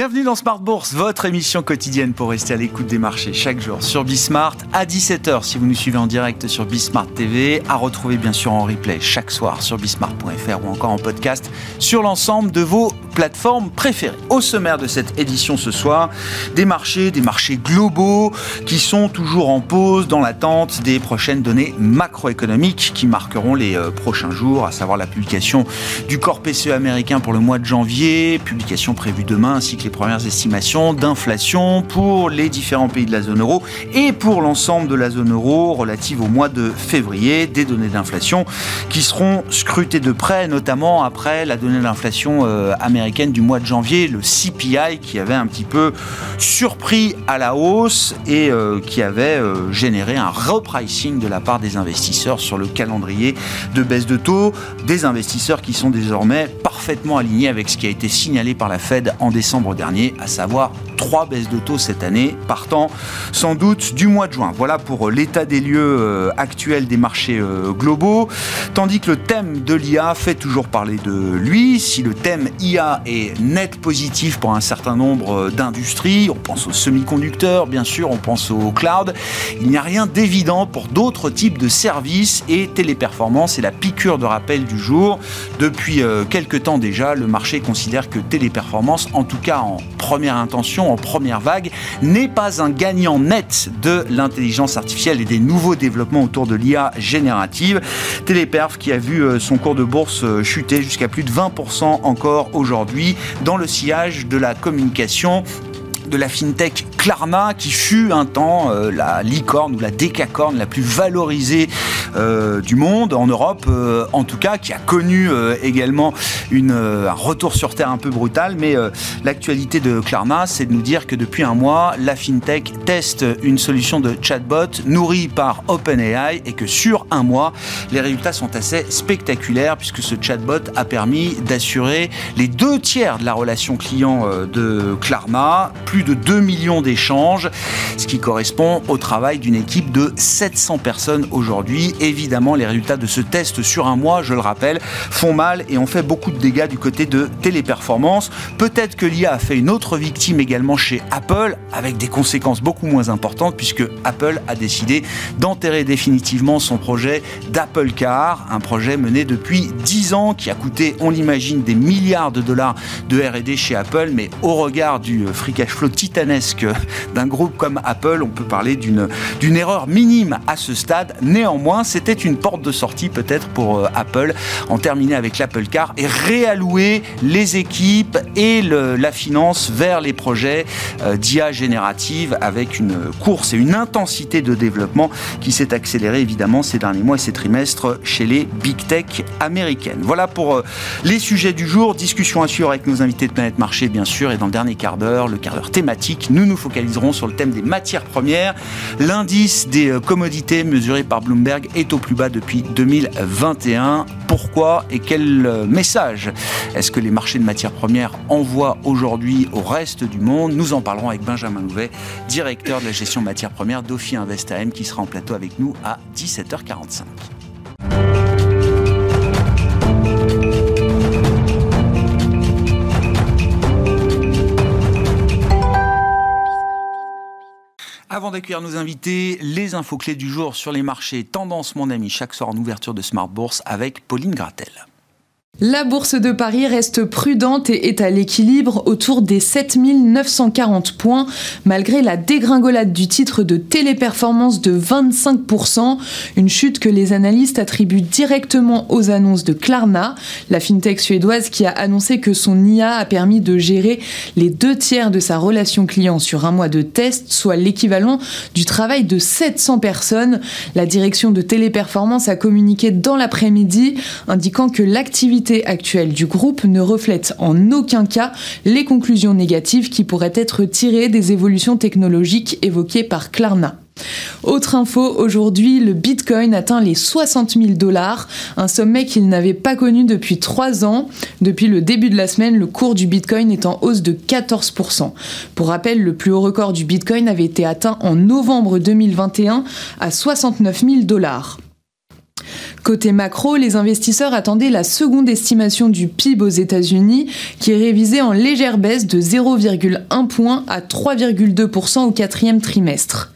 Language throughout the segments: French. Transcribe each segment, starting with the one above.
Bienvenue dans Smart Bourse, votre émission quotidienne pour rester à l'écoute des marchés chaque jour sur Bismart. À 17h si vous nous suivez en direct sur Bismart TV, à retrouver bien sûr en replay chaque soir sur bismart.fr ou encore en podcast sur l'ensemble de vos plateformes préférées. Au sommaire de cette édition ce soir, des marchés, des marchés globaux qui sont toujours en pause dans l'attente des prochaines données macroéconomiques qui marqueront les euh, prochains jours, à savoir la publication du corps PCE américain pour le mois de janvier, publication prévue demain ainsi les premières estimations d'inflation pour les différents pays de la zone euro et pour l'ensemble de la zone euro relative au mois de février, des données d'inflation qui seront scrutées de près, notamment après la donnée d'inflation euh, du mois de janvier, le CPI, qui avait un petit peu surpris à la hausse et euh, qui avait euh, généré un repricing de la part des investisseurs sur le calendrier de baisse de taux, des investisseurs qui sont désormais parfaitement alignés avec ce qui a été signalé par la Fed en décembre dernier, à savoir trois baisses de taux cette année, partant sans doute du mois de juin. Voilà pour l'état des lieux euh, actuels des marchés euh, globaux, tandis que le thème de l'IA fait toujours parler de lui. Si le thème IA est net positif pour un certain nombre euh, d'industries, on pense aux semi-conducteurs, bien sûr, on pense au cloud, il n'y a rien d'évident pour d'autres types de services et téléperformance est la piqûre de rappel du jour. Depuis quelques temps déjà, le marché considère que téléperformance, en tout cas en première intention, en première vague, n'est pas un gagnant net de l'intelligence artificielle et des nouveaux développements autour de l'IA générative. Téléperf qui a vu euh, son cours de bourse euh, chuter jusqu'à plus de 20% encore aujourd'hui dans le sillage de la communication de la fintech Klarna, qui fut un temps euh, la licorne ou la décacorne la plus valorisée euh, du monde, en Europe euh, en tout cas, qui a connu également un retour sur terre un peu brutal. Mais l'actualité de Klarna, c'est de nous dire que depuis un mois, la fintech teste une solution de chatbot nourrie par OpenAI et que sur un mois, les résultats sont assez spectaculaires puisque ce chatbot a permis d'assurer les deux tiers de la relation client de Klarna, plus de 2 millions ce qui correspond au travail d'une équipe de 700 personnes aujourd'hui. Évidemment, les résultats de ce test sur un mois, je le rappelle, font mal et ont fait beaucoup de dégâts du côté de Téléperformance. Peut-être que l'IA a fait une autre victime également chez Apple, avec des conséquences beaucoup moins importantes, puisque Apple a décidé d'enterrer définitivement son projet d'Apple Car, un projet mené depuis 10 ans qui a coûté, on l'imagine, des milliards de dollars de RD chez Apple, mais au regard du free cash flow titanesque d'un groupe comme Apple, on peut parler d'une erreur minime à ce stade. Néanmoins, c'était une porte de sortie peut-être pour euh, Apple en terminer avec l'Apple Car et réallouer les équipes et la finance vers les projets euh, d'IA générative avec une course et une intensité de développement qui s'est accélérée évidemment ces derniers mois et ces trimestres chez les big tech américaines. Voilà pour euh, les sujets du jour. Discussion à suivre avec nos invités de Planète Marché bien sûr et dans le dernier quart d'heure, le quart d'heure thématique. Nous nous sur le thème des matières premières. L'indice des euh, commodités mesuré par Bloomberg est au plus bas depuis 2021. Pourquoi et quel euh, message est-ce que les marchés de matières premières envoient aujourd'hui au reste du monde? Nous en parlerons avec Benjamin Louvet, directeur de la gestion matières premières d'Ophi Invest AM, qui sera en plateau avec nous à 17h45. Avant d'accueillir nos invités, les infos clés du jour sur les marchés Tendance, mon ami, chaque soir en ouverture de Smart Bourse avec Pauline Gratel. La bourse de Paris reste prudente et est à l'équilibre autour des 7940 points, malgré la dégringolade du titre de téléperformance de 25%, une chute que les analystes attribuent directement aux annonces de Klarna, la fintech suédoise qui a annoncé que son IA a permis de gérer les deux tiers de sa relation client sur un mois de test, soit l'équivalent du travail de 700 personnes. La direction de téléperformance a communiqué dans l'après-midi, indiquant que l'activité actuelle du groupe ne reflète en aucun cas les conclusions négatives qui pourraient être tirées des évolutions technologiques évoquées par Klarna. Autre info, aujourd'hui, le Bitcoin atteint les 60 000 dollars, un sommet qu'il n'avait pas connu depuis trois ans. Depuis le début de la semaine, le cours du Bitcoin est en hausse de 14%. Pour rappel, le plus haut record du Bitcoin avait été atteint en novembre 2021 à 69 000 dollars. Côté macro, les investisseurs attendaient la seconde estimation du PIB aux États-Unis, qui est révisée en légère baisse de 0,1 point à 3,2% au quatrième trimestre.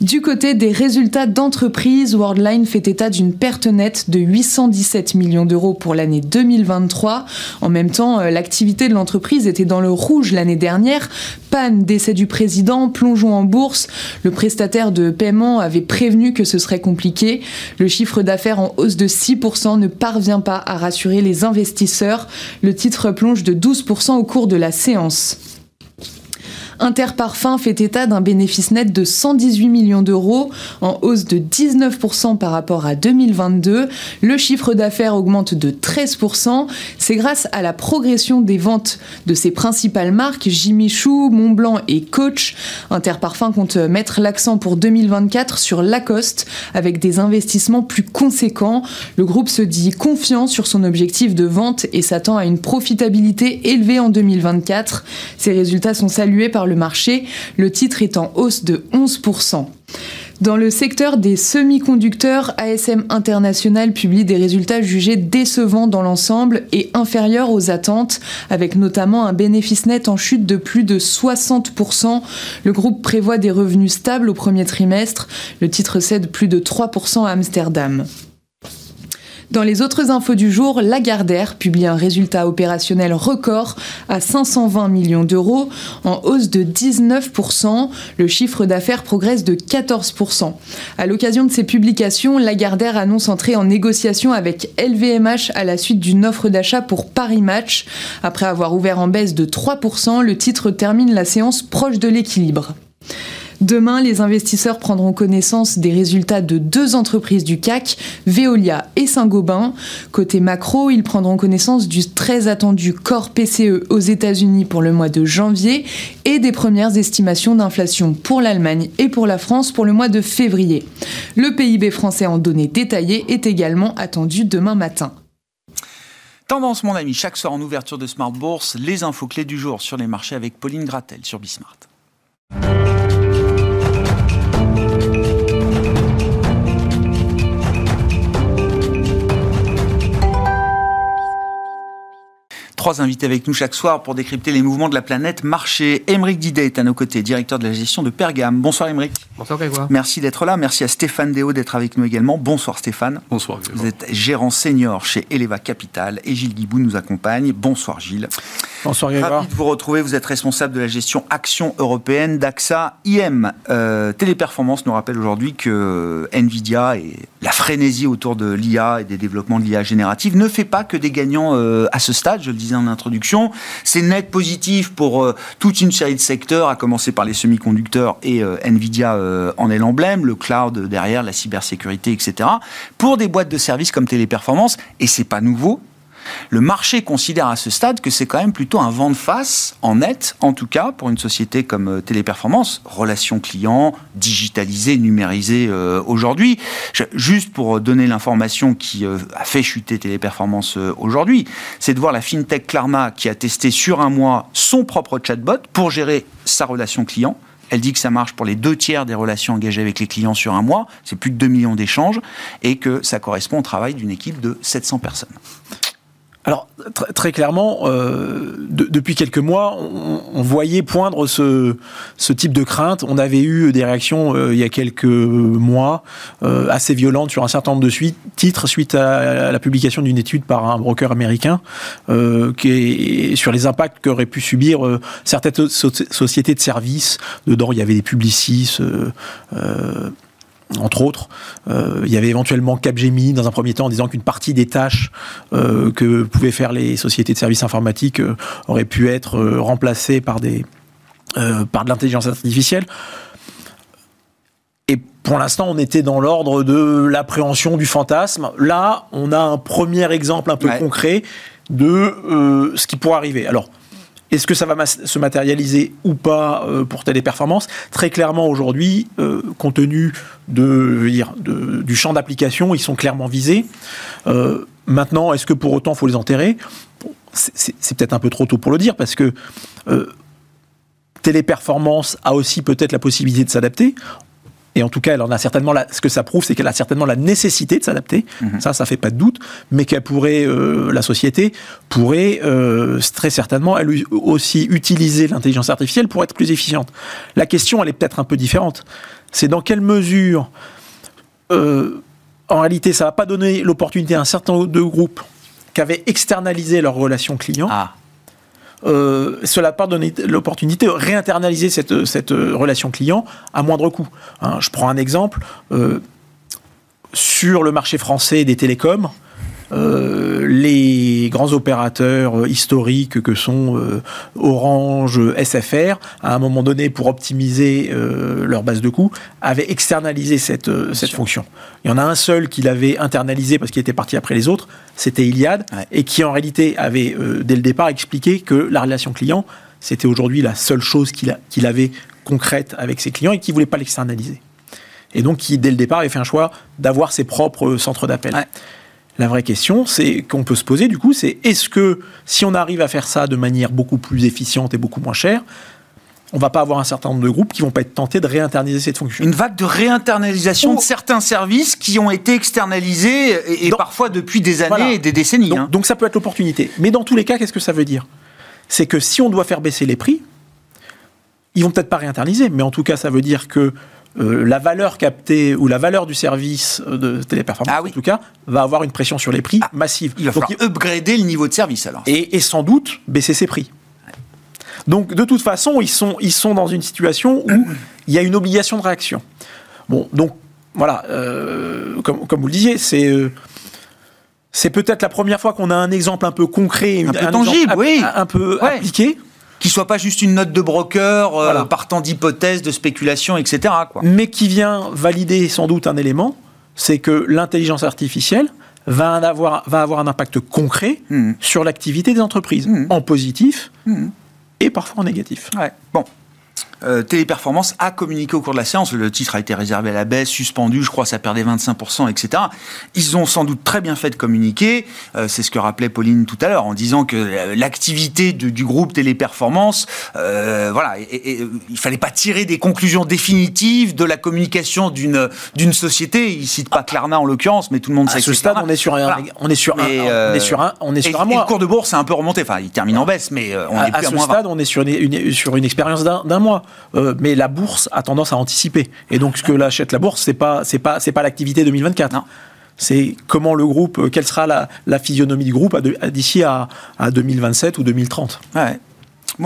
Du côté des résultats d'entreprise, Worldline fait état d'une perte nette de 817 millions d'euros pour l'année 2023. En même temps, euh, l'activité de l'entreprise était dans le rouge l'année dernière. Panne, décès du président, plongeons en bourse. Le prestataire de paiement avait prévenu que ce serait compliqué. Le chiffre d'affaires en de 6% ne parvient pas à rassurer les investisseurs. Le titre plonge de 12% au cours de la séance. Interparfum fait état d'un bénéfice net de 118 millions d'euros, en hausse de 19% par rapport à 2022. Le chiffre d'affaires augmente de 13%. C'est grâce à la progression des ventes de ses principales marques, Jimmy Choo, Montblanc et Coach. Interparfum compte mettre l'accent pour 2024 sur Lacoste, avec des investissements plus conséquents. Le groupe se dit confiant sur son objectif de vente et s'attend à une profitabilité élevée en 2024. Ces résultats sont salués par le marché, le titre est en hausse de 11%. Dans le secteur des semi-conducteurs, ASM International publie des résultats jugés décevants dans l'ensemble et inférieurs aux attentes, avec notamment un bénéfice net en chute de plus de 60%. Le groupe prévoit des revenus stables au premier trimestre. Le titre cède plus de 3% à Amsterdam. Dans les autres infos du jour, Lagardère publie un résultat opérationnel record à 520 millions d'euros, en hausse de 19%. Le chiffre d'affaires progresse de 14%. À l'occasion de ces publications, Lagardère annonce entrer en négociation avec LVMH à la suite d'une offre d'achat pour Paris Match. Après avoir ouvert en baisse de 3%, le titre termine la séance proche de l'équilibre. Demain, les investisseurs prendront connaissance des résultats de deux entreprises du CAC, Veolia et Saint-Gobain. Côté macro, ils prendront connaissance du très attendu corps PCE aux États-Unis pour le mois de janvier et des premières estimations d'inflation pour l'Allemagne et pour la France pour le mois de février. Le PIB français en données détaillées est également attendu demain matin. Tendance, mon ami, chaque soir en ouverture de Smart Bourse, les infos clés du jour sur les marchés avec Pauline Gratel sur Bismart. Trois invités avec nous chaque soir pour décrypter les mouvements de la planète marché. Émeric Didet est à nos côtés, directeur de la gestion de Pergame. Bonsoir Émeric. Bonsoir Grégoire. Merci d'être là. Merci à Stéphane Déo d'être avec nous également. Bonsoir Stéphane. Bonsoir Grégoire. Vous êtes gérant senior chez Eleva Capital et Gilles Guibou nous accompagne. Bonsoir Gilles. Bonsoir Grégoire. Ravi de vous retrouver. Vous êtes responsable de la gestion action européenne d'AXA IM. Euh, Téléperformance nous rappelle aujourd'hui que Nvidia et la frénésie autour de l'IA et des développements de l'IA générative ne fait pas que des gagnants euh, à ce stade. Je le disais en introduction. C'est net positif pour euh, toute une série de secteurs, à commencer par les semi-conducteurs et euh, Nvidia euh, en est l'emblème, le cloud derrière, la cybersécurité, etc. Pour des boîtes de services comme Téléperformance, et c'est pas nouveau, le marché considère à ce stade que c'est quand même plutôt un vent de face, en net, en tout cas, pour une société comme euh, Téléperformance, relations clients, digitalisées, numérisées euh, aujourd'hui. Juste pour donner l'information qui euh, a fait chuter Téléperformance aujourd'hui, c'est de voir la fintech Klarna qui a testé sur un mois son propre chatbot pour gérer sa relation client. Elle dit que ça marche pour les deux tiers des relations engagées avec les clients sur un mois, c'est plus de 2 millions d'échanges, et que ça correspond au travail d'une équipe de 700 personnes. Alors, très clairement, euh, de, depuis quelques mois, on, on, voyait poindre ce, ce type de crainte. On avait eu des réactions euh, il y a quelques mois euh, assez violentes sur un certain nombre de suites, titres suite à la publication d'une étude par un broker américain euh, qui est sur les impacts qu'auraient pu subir euh, certaines so sociétés de services. Dedans, il y avait des publicis entre autres. Euh, il y avait éventuellement Capgemini dans un premier temps en disant qu'une partie des tâches euh, que pouvaient faire les sociétés de services informatiques euh, auraient pu être euh, remplacées par, des, par de l'intelligence artificielle. Et pour l'instant, on était dans l'ordre de l'appréhension du fantasme. Là, on a un premier exemple un peu ouais. concret de ce qui pourrait arriver. Alors, est-ce que ça va se matérialiser ou pas euh, pour Téléperformance Très clairement, aujourd'hui, euh, compte tenu du champ d'application, ils sont clairement visés. Euh, maintenant, est-ce que pour autant, il faut les enterrer? C'est peut-être un peu trop tôt pour le dire, parce que Téléperformance a aussi peut-être la possibilité de s'adapter et en tout cas, elle en a certainement ce que ça prouve, c'est qu'elle a certainement la nécessité de s'adapter. Mhm. Ça, ça fait pas de doute, mais qu'elle pourrait, euh, la société pourrait euh, très certainement elle aussi utiliser l'intelligence artificielle pour être plus efficiente. La question, elle est peut-être un peu différente. C'est dans quelle mesure, euh, en réalité, ça va pas donner l'opportunité à un certain nombre de groupes qui avaient externalisé leurs relations clients. Ah euh, cela part donner l'opportunité de réinternaliser cette, cette relation client à moindre coût. Hein, je prends un exemple. Euh, sur le marché français des télécoms, euh, les grands opérateurs historiques que sont euh, Orange, SFR, à un moment donné, pour optimiser euh, leur base de coûts, avaient externalisé cette, cette fonction. Il y en a un seul qui l'avait internalisé parce qu'il était parti après les autres, c'était Iliad, et qui en réalité avait, dès le départ, expliqué que la relation client, c'était aujourd'hui la seule chose qu'il avait concrète avec ses clients et qu'il ne voulait pas l'externaliser. Et donc, qui, dès le départ, avait fait un choix d'avoir ses propres centres d'appel. La vraie question, c'est qu'on peut se poser du coup, c'est est-ce que si on arrive à faire ça de manière beaucoup plus efficiente et beaucoup moins chère, on va pas avoir un certain nombre de groupes qui vont pas être tentés de réinternaliser cette fonction? Une vague de réinternalisation de certains services qui ont été externalisés et, parfois depuis des années et des décennies. Hein. Donc, ça peut être l'opportunité. Mais dans tous les cas, qu'est-ce que ça veut dire? C'est que si on doit faire baisser les prix, ils vont peut-être pas réinternaliser, mais en tout cas, ça veut dire que euh, la valeur captée ou la valeur du service de téléperformance, ah en tout cas, va avoir une pression sur les prix ah, massive. Il va falloir upgrader le niveau de service alors. Et, sans doute baisser ses prix. Donc de toute façon, ils sont, ils sont dans une situation où il y a une obligation de réaction. Bon, donc voilà, euh, comme, comme, vous le disiez, c'est euh, c'est peut-être la première fois qu'on a un exemple un peu concret, un, peu tangible, oui. un, peu appliqué qui soit pas juste une note de broker euh, partant d'hypothèses, de spéculation, etc. Quoi. Mais qui vient valider sans doute un élément, c'est que l'intelligence artificielle va avoir, va avoir un impact concret hmm. sur l'activité des entreprises, hmm. en positif hmm. et parfois en négatif. Ouais. Bon, euh, Téléperformance a communiqué au cours de la séance. Le titre a été réservé à la baisse, suspendu, je crois, ça perdait 25%, etc. Ils ont sans doute très bien fait de communiquer. Euh, c'est ce que rappelait Pauline tout à l'heure, en disant que euh, l'activité du groupe Téléperformance, voilà, et, il fallait pas tirer des conclusions définitives de la communication d'une d'une société. Il cite pas Klarna en l'occurrence, mais tout le monde à sait ce stade, on est sur un, on est sur un, on est sur un, on est sur un mois. le cours de bourse est un peu remonté. Enfin, il termine en baisse, mais on est plus à, à ce stade, on est sur une, sur une expérience d'un mois. Euh, mais la bourse a tendance à anticiper. Et donc, ce que l'achète la bourse, c'est pas, c'est pas, c'est pas l'activité 2024. C'est comment le groupe, euh, quelle sera la, la physionomie du groupe d'ici à, à, 2027 ou 2030. Ouais.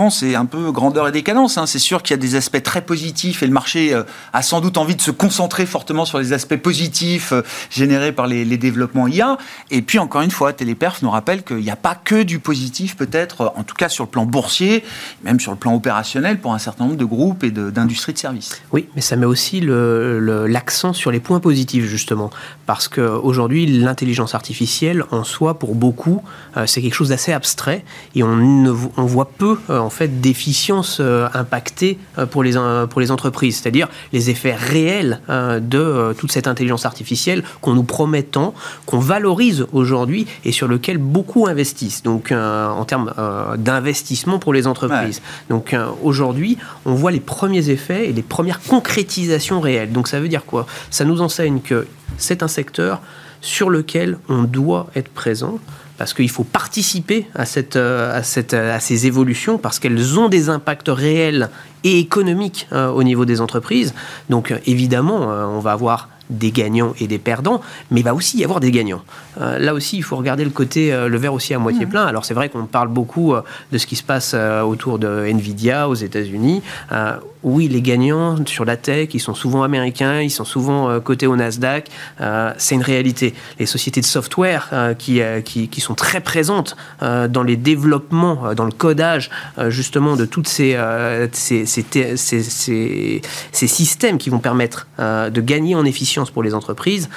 C'est un peu grandeur et décadence. Hein. C'est sûr qu'il y a des aspects très positifs et le marché euh, a sans doute envie de se concentrer fortement sur les aspects positifs euh, générés par les, développements IA. Et puis, encore une fois, Téléperf nous rappelle qu'il n'y a pas que du positif, peut-être, euh, en tout cas sur le plan boursier, même sur le plan opérationnel pour un certain nombre de groupes et d'industries de, services. Oui, mais ça met aussi l'accent sur les points positifs, justement. Parce qu'aujourd'hui, l'intelligence artificielle, en soi, pour beaucoup, c'est quelque chose d'assez abstrait et on, ne, voit peu en fait d'efficience euh, impactée euh, pour les, pour les entreprises, c'est-à-dire les effets réels de toute cette intelligence artificielle qu'on nous promet tant, qu'on valorise aujourd'hui et sur lequel beaucoup investissent. Donc en termes d'investissement pour les entreprises. Donc aujourd'hui, on voit les premiers effets et les premières concrétisations réelles. Donc ça veut dire quoi? Ça nous enseigne que c'est un secteur sur lequel on doit être présent parce qu'il faut participer euh, à ces évolutions, parce qu'elles ont des impacts réels et économiques euh, au niveau des entreprises. Donc euh, évidemment, on va avoir des gagnants et des perdants, mais il va aussi y avoir des gagnants. là aussi, il faut regarder le côté, le verre aussi à moitié mmh. plein. Alors c'est vrai qu'on parle beaucoup de ce qui se passe autour de Nvidia aux États-Unis oui, les gagnants sur la tech, ils sont souvent américains, ils sont souvent euh, cotés au Nasdaq. Euh, c'est une réalité. Les sociétés de software euh, qui, qui, sont très présentes dans les développements, dans le codage, justement, de tous ces, ces, ces, ces, systèmes qui vont permettre de gagner en efficience pour les entreprises,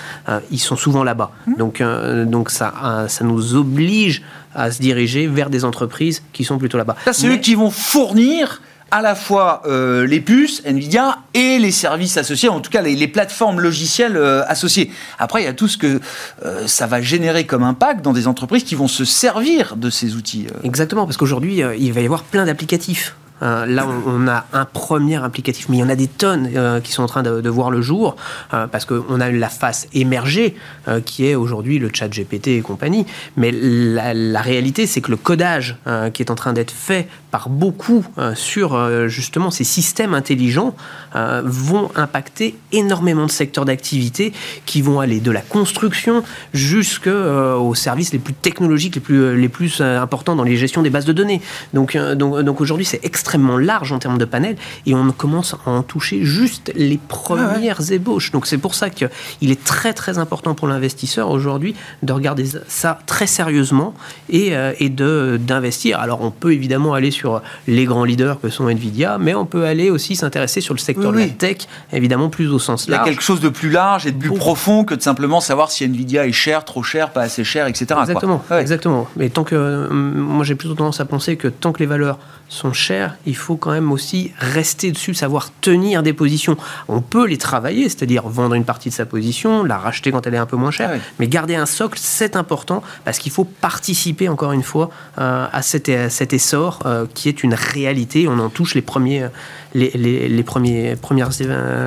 ils sont souvent là-bas. Mmh. Donc, donc ça, ça nous oblige à se diriger vers des entreprises qui sont plutôt là-bas. c'est eux qui vont fournir à la fois euh, les puces, Nvidia, et les services associés, en tout cas les, plateformes logicielles euh, associées. Après, il y a tout ce que euh, ça va générer comme impact dans des entreprises qui vont se servir de ces outils. Exactement, parce qu'aujourd'hui, il va y avoir plein d'applicatifs. Euh, là, on, a un premier applicatif, mais il y en a des tonnes euh, qui sont en train de, voir le jour, euh, parce qu'on a la face émergée, qui est aujourd'hui le chat GPT et compagnie. Mais la, la réalité, c'est que le codage qui est en train d'être fait par beaucoup sur justement ces systèmes intelligents vont impacter énormément de secteurs d'activité qui vont aller de la construction jusqu'aux services les plus technologiques, les plus, les plus importants dans les gestions des bases de données. Donc, donc, donc aujourd'hui, c'est extrêmement large en termes de panels et on commence à en toucher juste les premières ah ébauches. Donc c'est pour ça qu'il est très très important pour l'investisseur aujourd'hui de regarder ça très sérieusement et, euh, et de d'investir. Alors on peut évidemment aller sur les grands leaders que sont Nvidia, mais on peut aller aussi s'intéresser sur le secteur de la tech, évidemment plus au sens large. Il y a quelque chose de plus large et de plus profond que de simplement savoir si Nvidia est cher, trop cher, pas assez cher, etc. Exactement, exactement. Mais tant que moi j'ai plutôt tendance à penser que tant que les valeurs sont chères, il faut quand même aussi rester dessus, savoir tenir des positions. On peut les travailler, c'est-à-dire vendre une partie de sa position, la racheter quand elle est un peu moins chère, ah mais garder un socle, c'est important parce qu'il faut participer encore une fois euh, à, cet, essor euh, qui est une réalité. On en touche les premiers les, premiers, premières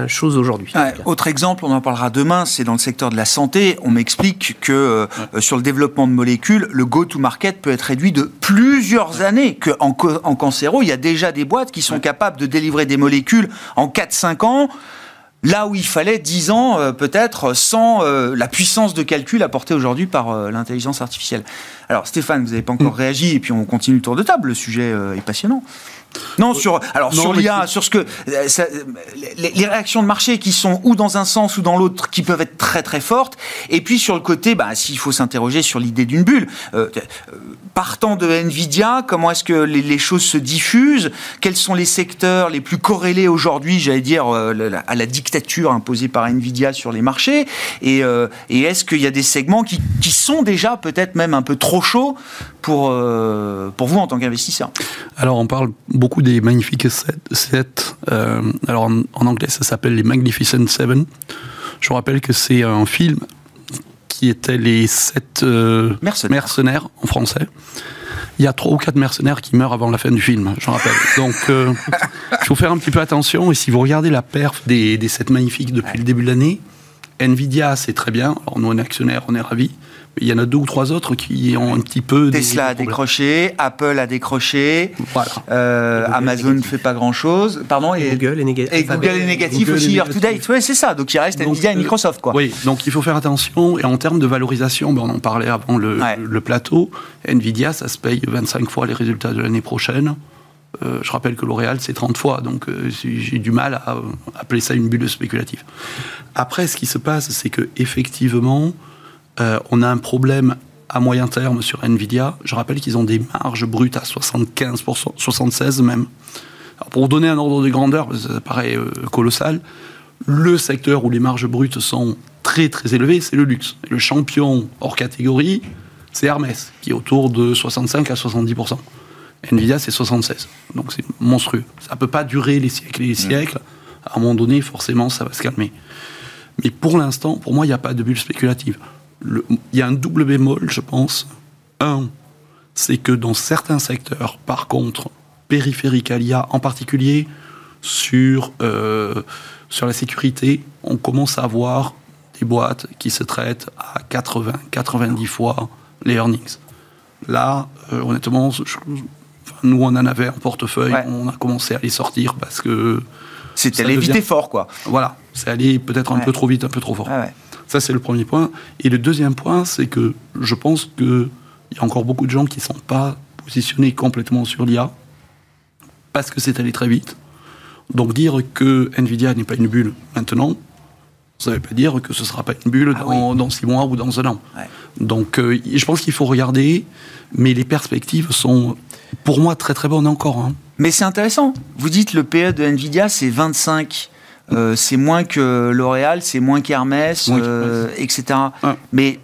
choses aujourd'hui. autre exemple, on en parlera demain, c'est dans le secteur de la santé. On m'explique que euh, sur le développement de molécules, le go-to-market peut être réduit de plusieurs années. Qu'en en cancéro, il y a déjà des boîtes qui sont capables de délivrer des molécules en 4-5 ans là où il fallait 10 ans euh, peut-être sans euh, la puissance de calcul apportée aujourd'hui par l'intelligence artificielle. Alors Stéphane, vous n'avez pas encore mm. réagi et puis on continue le tour de table, le sujet est passionnant. Non, sur alors sur l'IA, sur ce que euh, les, réactions de marché qui sont ou dans un sens ou dans l'autre, qui peuvent être très très fortes. Et puis sur le côté, bah, s'il faut s'interroger sur l'idée d'une bulle, euh, euh, partant de Nvidia, comment est-ce que les, choses se diffusent? Quels sont les secteurs les plus corrélés aujourd'hui, j'allais dire, à la dictature imposée par Nvidia sur les marchés? Et, et est-ce qu'il y a des segments qui, qui sont déjà peut-être même un peu trop chauds pour pour vous en tant qu'investisseur? Alors on parle beaucoup des magnifiques 7. Euh, alors en, anglais, ça s'appelle les Magnificent Seven. Je vous rappelle que c'est un film qui était les 7 euh, mercenaires. en français. Il y a trois ou quatre mercenaires qui meurent avant la fin du film, je rappelle. Donc, euh, il faut faire un petit peu attention. Et si vous regardez la perf des, des 7 magnifiques depuis le début de l'année, Nvidia, c'est très bien. Alors, nous, on est actionnaires, on est ravis il y en a deux ou trois autres qui ont un petit peu. Tesla a décroché, Apple a décroché, euh, Amazon ne fait pas grand chose. Pardon, et, Google est négatif. Et Google est négatif aussi year to date. Oui, c'est ça. Donc il reste Nvidia et euh, Microsoft. Quoi. Oui, donc il faut faire attention. Et en termes de valorisation, ben, on en parlait avant le, le, plateau. Nvidia, ça se paye 25 fois les résultats de l'année prochaine. Euh, je rappelle que L'Oréal, c'est 30 fois, donc j'ai du mal à appeler ça une bulle spéculative. Après, ce qui se passe, c'est que effectivement, euh, on a un problème à moyen terme sur Nvidia. Je rappelle qu'ils ont des marges brutes à 75%, 76 même. pour donner un ordre de grandeur, ça paraît euh, colossal, le secteur où les marges brutes sont très très élevées, c'est le luxe. le champion hors catégorie, c'est Hermès, qui est autour de 65 à 70%. Nvidia, c'est 76. Donc c'est monstrueux. Ça ne peut pas durer les siècles et les siècles. À un moment donné, forcément, ça va se calmer. Mais pour l'instant, pour moi, il n'y a pas de bulle spéculative il y a un double bémol, je pense. Un, c'est que dans certains secteurs, par contre, périphériques à l'IA, en particulier sur, euh, sur la sécurité, on commence à avoir des boîtes qui se traitent à 80, 90 fois les earnings. Là, euh, honnêtement, nous, on en avait un portefeuille, on a commencé à les sortir parce que... C'était allé vite et fort, quoi. Voilà, c'est allé peut-être un peu trop vite, un peu trop fort. Ça, c'est le premier point. Et le deuxième point, c'est que je pense qu'il y a encore beaucoup de gens qui ne sont pas positionnés complètement sur l'IA parce que c'est allé très vite. Donc dire que Nvidia n'est pas une bulle maintenant, ça ne veut pas dire que ce ne sera pas une bulle ah dans, six mois ou dans un an. Donc euh, je pense qu'il faut regarder, mais les perspectives sont pour moi très très bonnes encore. Hein. Mais c'est intéressant. Vous dites le PE de Nvidia, c'est 25 euh, c'est moins que L'Oréal, c'est moins qu'Hermès, euh, etc. Mais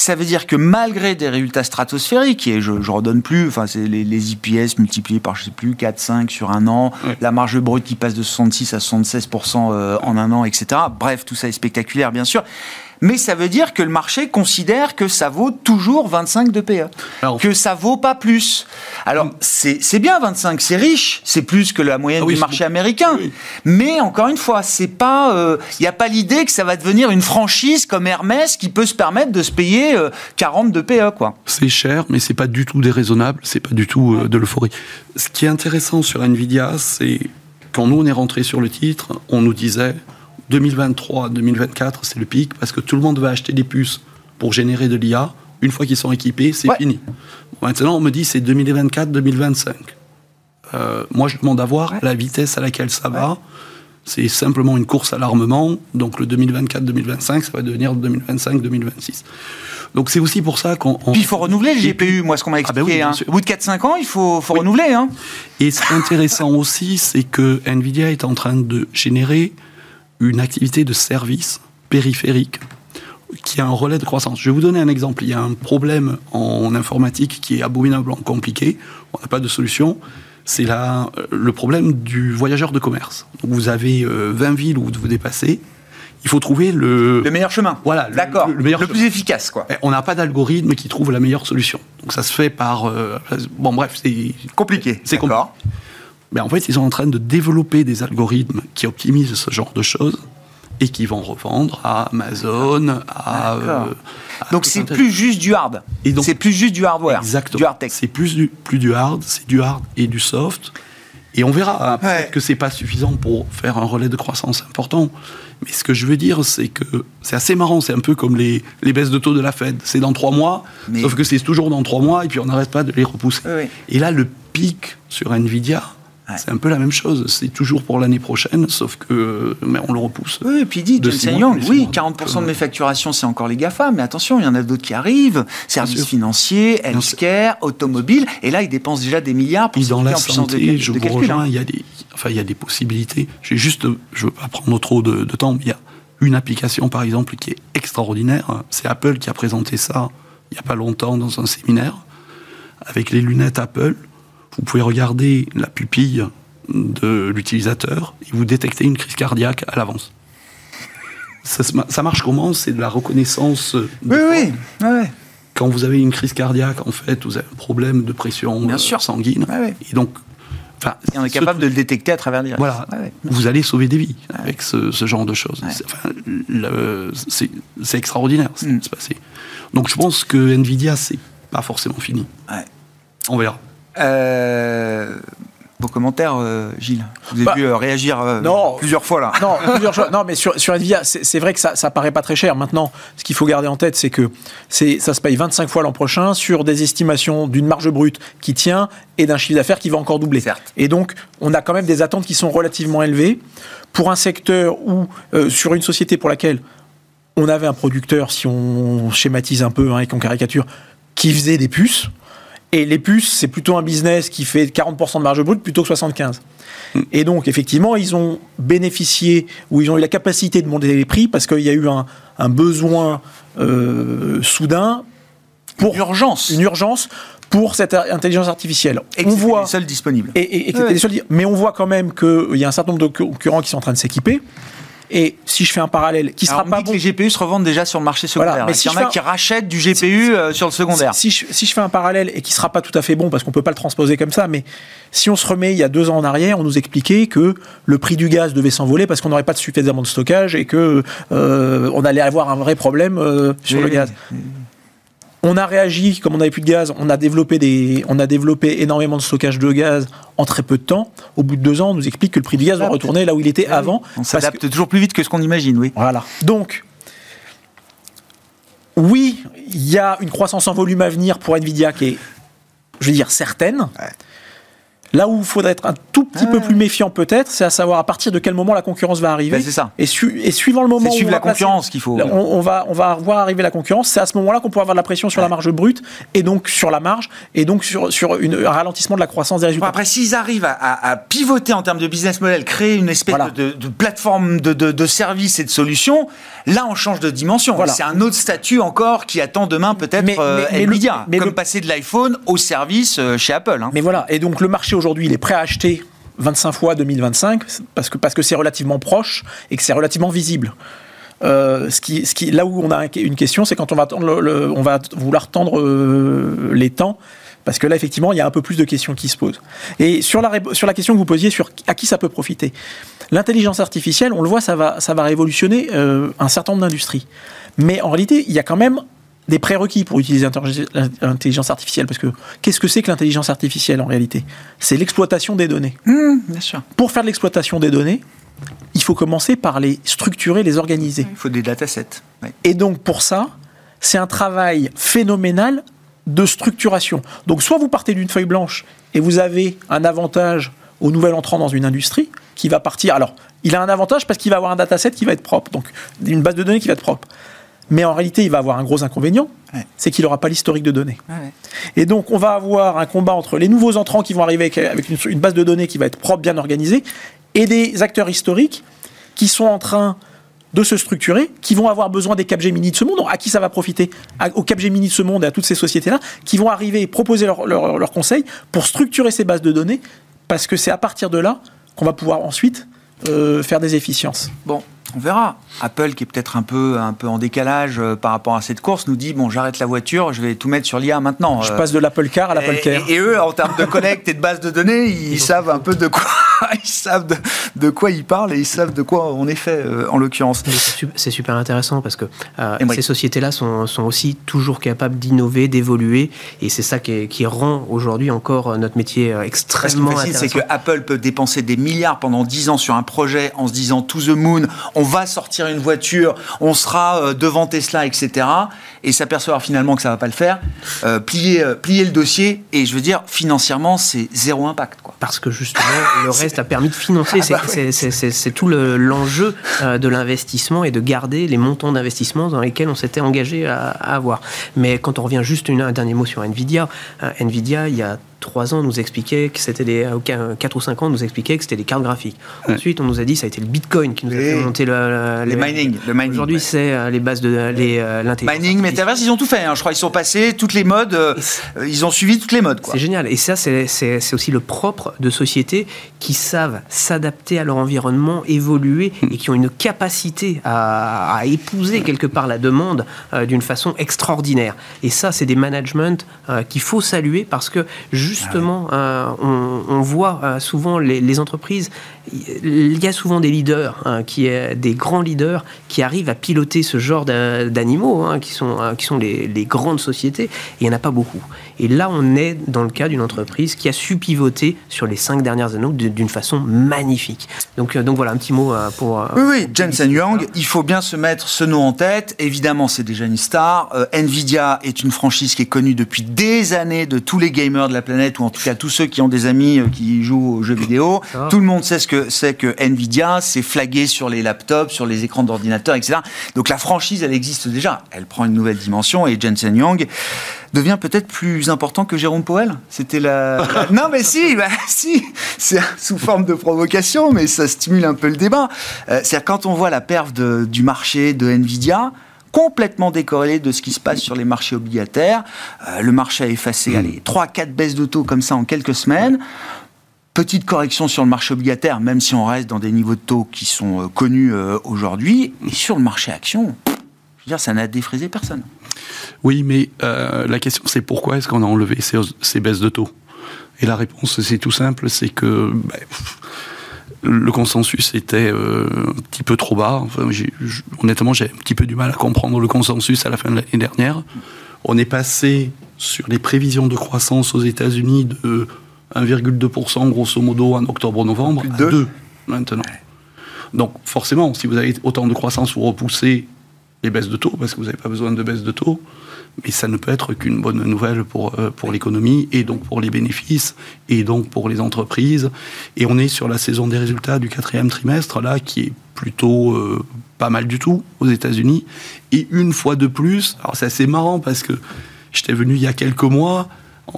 ça veut dire que malgré des résultats stratosphériques, et je, je redonne plus, enfin c'est les, IPS multipliés par je sais plus 4, 5 sur un an, la marge brute qui passe de 66 à 76% euh, en un an, etc. Bref, tout ça est spectaculaire bien sûr. Mais ça veut dire que le marché considère que ça vaut toujours 25 de PE, que ça vaut pas plus. Alors mm. c'est bien 25, c'est riche, c'est plus que la moyenne ah du marché américain, mais encore une fois, c'est pas, il euh, n'y a pas l'idée que ça va devenir une franchise comme Hermès qui peut se permettre de se payer 40 euh, de PE quoi. C'est cher, mais c'est pas du tout déraisonnable, c'est pas du tout euh, de l'euphorie. Ce qui est intéressant sur Nvidia, c'est quand nous on est rentré sur le titre, on nous disait 2023-2024, c'est le pic parce que tout le monde va acheter des puces pour générer de l'IA. Une fois qu'ils sont équipés, c'est fini. Maintenant, on me dit c'est 2024-2025. Euh, moi, je demande à voir la vitesse à laquelle ça va. C'est simplement une course à l'armement. Donc le 2024-2025, ça va devenir 2025-2026. Donc c'est aussi pour ça qu'on... Puis il faut renouveler le GPU, moi ce qu'on m'a ah ben expliqué. hein. Au bout de 4-5 ans, il faut, faut renouveler. Hein. Et ce qui est intéressant aussi, c'est que Nvidia est en train de générer une activité de service périphérique qui a un relais de croissance. Je vais vous donner un exemple. Il y a un problème en informatique qui est abominablement compliqué. On n'a pas de solution. C'est le problème du voyageur de commerce. vous avez 20 euh, villes où vous dépassez. Il faut trouver le... Le meilleur chemin. Voilà. D'accord. Le, le, plus efficace, quoi. On n'a pas d'algorithme qui trouve la meilleure solution. Donc ça se fait par... Euh, bon, bref, c'est... Compliqué. C'est compliqué. Mais en fait, ils sont en train de développer des algorithmes qui optimisent ce genre de choses et qui vont revendre à Amazon, à. Euh, donc c'est plus juste du hard. Et donc c'est plus juste du hardware. Exactement. Du hard tech. C'est plus du plus du hard, c'est du hard et du soft. Et on verra. Hein, peut-être que c'est pas suffisant pour faire un relais de croissance important. Mais ce que je veux dire, c'est que c'est assez marrant. C'est un peu comme les, les baisses de taux de la Fed. C'est dans trois mois, sauf que c'est toujours dans trois mois, et puis on n'arrête pas de les repousser. Et là, le pic sur Nvidia, c'est un peu la même chose. C'est toujours pour l'année prochaine, sauf que mais on le repousse. Oui, et puis dit Jensen Young, oui, 40% de mes facturations, c'est encore les GAFA, mais attention, il y en a d'autres qui arrivent. Services financiers, healthcare, automobile, et là, ils dépensent déjà des milliards pour dans la santé, je vous rejoins, hein. il y a des, enfin, il y a des possibilités. J'ai juste, je veux pas prendre trop de, de temps, mais il y a une application, par exemple, qui est extraordinaire. C'est Apple qui a présenté ça il n'y a pas longtemps dans un séminaire avec les lunettes Apple vous pouvez regarder la pupille de l'utilisateur et vous détectez une crise cardiaque à l'avance. Ça, marche comment? C'est de la reconnaissance. De oui, oui, Quand vous avez une crise cardiaque, en fait, vous avez un problème de pression Bien euh, sûr. sanguine. Et donc, Enfin, on est capable de le détecter à travers les Voilà, vous allez sauver des vies avec ce, genre de choses. C'est extraordinaire ce qui mm. se passer. Donc je pense que Nvidia, c'est pas forcément fini. On verra. Euh, vos commentaires, euh, Gilles Vous avez bah, réagir euh, plusieurs fois là. Non, plusieurs fois. non mais sur, sur Nvidia, c'est vrai que ça, ça paraît pas très cher. Maintenant, ce qu'il faut garder en tête, c'est que ça se paye 25 fois l'an prochain sur des estimations d'une marge brute qui tient et d'un chiffre d'affaires qui va encore doubler. Et donc, on a quand même des attentes qui sont relativement élevées pour un secteur ou sur une société pour laquelle on avait un producteur, si on schématise un peu hein, et qu'on caricature, qui faisait des puces et les puces, c'est plutôt un business qui fait 40% de marge brute plutôt que 75%. Mm. Et donc, effectivement, ils ont bénéficié, ou ils ont eu la capacité de monter les prix parce qu'il y a eu un, besoin euh, soudain pour une urgence. Une urgence pour cette intelligence artificielle. Et on voit seul disponible. Et, et, mais on voit quand même qu'il y a un certain nombre de concurrents qui sont en train de s'équiper. Et si je fais un parallèle, qui sera pas bon. les GPU se revendent déjà sur le marché secondaire. mais si il y en a qui rachètent du GPU euh, sur le secondaire. Si je, si je, fais un parallèle et qui sera pas tout à fait bon parce qu'on peut pas le transposer comme ça, mais si on se remet il y a deux ans en arrière, on nous expliquait que le prix du gaz devait s'envoler parce qu'on n'aurait pas suffisamment de stockage et que euh, on allait avoir un vrai problème euh, sur le gaz. On a réagi, comme on n'avait plus de gaz, on a, développé des, on a développé énormément de stockage de gaz en très peu de temps. Au bout de deux ans, on nous explique que le prix du gaz va retourner là où il était eh avant. On s'adapte toujours plus vite que ce qu'on imagine, oui. Voilà. Donc, oui, il y a une croissance en volume à venir pour Nvidia qui est, je veux dire, certaine. Là où il faudrait être un tout petit peu plus méfiant peut-être, c'est à savoir à partir de quel moment la concurrence va arriver. Ben, c'est ça. Et, suivant le moment où suivre la concurrence qu'il faut. On, va on va voir arriver la concurrence. C'est à ce moment-là qu'on pourra avoir de la pression sur la marge brute et donc sur la marge et donc sur sur une, un ralentissement de la croissance des résultats. après, s'ils arrivent à, pivoter en termes de business model, créer une espèce de, plateforme de, de, services et de solutions, là on change de dimension. C'est un autre statut encore qui attend demain peut-être euh, Nvidia, mais comme passer de l'iPhone au service euh, chez Apple. Hein. Mais voilà. Et donc le marché aujourd'hui, il est prêt à acheter 25 fois 2025 parce que parce que c'est relativement proche et que c'est relativement visible. ce qui, ce qui, là où on a une question, c'est quand on va, le, on va vouloir tendre les temps parce que là, effectivement, il y a un peu plus de questions qui se posent. Et sur la, sur la question que vous posiez sur à qui ça peut profiter, l'intelligence artificielle, on le voit, ça va, ça va révolutionner euh, un certain nombre d'industries. Mais en réalité, il y a quand même des prérequis pour utiliser l'intelligence artificielle. Parce que qu'est-ce que c'est que l'intelligence artificielle en réalité? C'est l'exploitation des données. Mmh, bien sûr. Pour faire de l'exploitation des données, il faut commencer par les structurer, les organiser. Il faut des datasets. Et donc pour ça, c'est un travail phénoménal de structuration. Donc soit vous partez d'une feuille blanche et vous avez un avantage au nouvel entrant dans une industrie qui va partir. Alors, il a un avantage parce qu'il va avoir un dataset qui va être propre, donc une base de données qui va être propre. Mais en réalité, il va avoir un gros inconvénient, c'est qu'il n'aura pas l'historique de données. Et donc, on va avoir un combat entre les nouveaux entrants qui vont arriver avec, une, une, base de données qui va être propre, bien organisée, et des acteurs historiques qui sont en train de se structurer, qui vont avoir besoin des Capgemini de ce monde. à qui ça va profiter Aux Capgemini de ce monde et à toutes ces sociétés-là, qui vont arriver et proposer leurs leur, conseils pour structurer ces bases de données, parce que c'est à partir de là qu'on va pouvoir ensuite euh, faire des efficiences. Bon, on verra. Apple, qui est peut-être un peu, un peu en décalage euh, par rapport à cette course, nous dit bon, j'arrête la voiture, je vais tout mettre sur l'IA maintenant. Je passe de l'Apple Car à l'Apple Care. Et, eux, en termes de connect et de base de données, ils, savent un peu de quoi ils savent de, quoi ils parlent et ils savent de quoi on est fait euh, en l'occurrence. C'est super intéressant parce que euh, ces sociétés-là sont, sont, aussi toujours capables d'innover, d'évoluer et c'est ça qui, qui rend aujourd'hui encore notre métier extrêmement intéressant. C'est que Apple peut dépenser des milliards pendant 10 ans sur un projet en se disant to the moon, on va sortir une voiture, on sera euh, devant Tesla, etc. Et s'apercevoir finalement que ça va pas le faire, euh, plier, euh, plier le dossier, et je veux dire, financièrement, c'est zéro impact. Quoi. Parce que justement, le reste a permis de financer. Ah bah c'est tout l'enjeu de l'investissement et de garder les montants d'investissement dans lesquels on s'était engagé à, avoir. Mais quand on revient juste une, un dernier mot sur Nvidia, Nvidia, il y a trois ans, nous expliquait que c'était des. 4 ou 5 ans, nous expliquait que c'était des cartes graphiques. Ensuite, on nous a dit que ça a été le bitcoin qui nous a fait monter le, les, mining. Le mining Aujourd'hui, c'est euh, les bases de euh, l'intelligence. Mining, Metaverse, ils ont tout fait. Hein. Je crois qu'ils sont passés toutes les modes. Euh, ils ont suivi toutes les modes. C'est génial. Et ça, c'est aussi le propre de sociétés qui savent s'adapter à leur environnement, évoluer hmm. et qui ont une capacité à, épouser quelque part la demande d'une façon extraordinaire. Et ça, c'est des managements qu'il faut saluer parce que justement, euh, on, voit euh, souvent les, entreprises, il y a souvent des leaders, hein, des grands leaders, qui arrivent à piloter ce genre d'animaux, hein, qui sont, euh, qui sont les, grandes sociétés, et il n'y en a pas beaucoup. Et là, on est dans le cas d'une entreprise qui a su pivoter sur les cinq dernières années d'une façon magnifique. Donc, donc voilà, un petit mot pour... oui, oui, Jensen Young, il faut bien se mettre ce nom en tête. Évidemment, c'est déjà une star. Nvidia est une franchise qui est connue depuis des années de tous les gamers de la planète ou en tout cas tous ceux qui ont des amis euh, qui jouent aux jeux vidéo, tout le monde sait ce que c'est que Nvidia, c'est flagué sur les laptops, sur les écrans d'ordinateur, etc. Donc la franchise, elle existe déjà. Elle prend une nouvelle dimension et Jensen Young devient peut-être plus important que Jérôme Powell? C'était la... Non mais si, bah, si, c'est sous forme de provocation, mais ça stimule un peu le débat. Euh, c'est-à-dire quand on voit la perf du marché de Nvidia, complètement décorrélé de ce qui se passe sur les marchés obligataires. Euh, le marché a effacé, 3-4 hmm. baisses de taux comme ça en quelques semaines. Petite correction sur le marché obligataire, même si on reste dans des niveaux de taux qui sont euh, connus aujourd'hui. Et sur le marché action, je veux dire, ça n'a défrisé personne. Oui, mais la question c'est pourquoi est-ce qu'on a enlevé ces, baisses de taux? Et la réponse c'est tout simple, c'est que... Bah, le consensus était euh, un petit peu trop bas. Enfin, honnêtement, j'ai un petit peu du mal à comprendre le consensus à la fin de l'année dernière. On est passé sur les prévisions de croissance aux États-Unis de 1,2% grosso modo en octobre-novembre à 2 maintenant. Donc forcément, si vous avez autant de croissance, vous repoussez les baisses de taux parce que vous n'avez pas besoin de baisse de taux mais ça ne peut être qu'une bonne nouvelle pour, euh, pour l'économie et donc pour les bénéfices et donc pour les entreprises. Et on est sur la saison des résultats du quatrième trimestre, là, qui est plutôt euh, pas mal du tout aux États-Unis. Et une fois de plus, alors c'est assez marrant parce que j'étais venu il y a quelques mois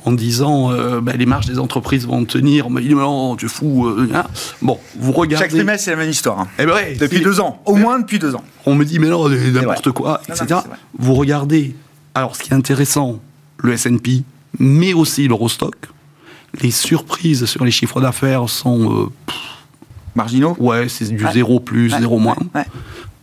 en disant euh, ben, les marges des entreprises vont tenir. On m'a dit non, tu fous. Hein. Bon, vous regardez. Chaque trimestre, c'est la même histoire. Hein. Eh ben depuis deux ans, au moins depuis deux ans. On me dit mais non, n'importe quoi, etc. vous regardez alors, ce qui est intéressant, le S&P, mais aussi l'Eurostock, les surprises sur les chiffres d'affaires sont... Euh, Marginaux? Ouais, c'est du 0 plus, 0 moins.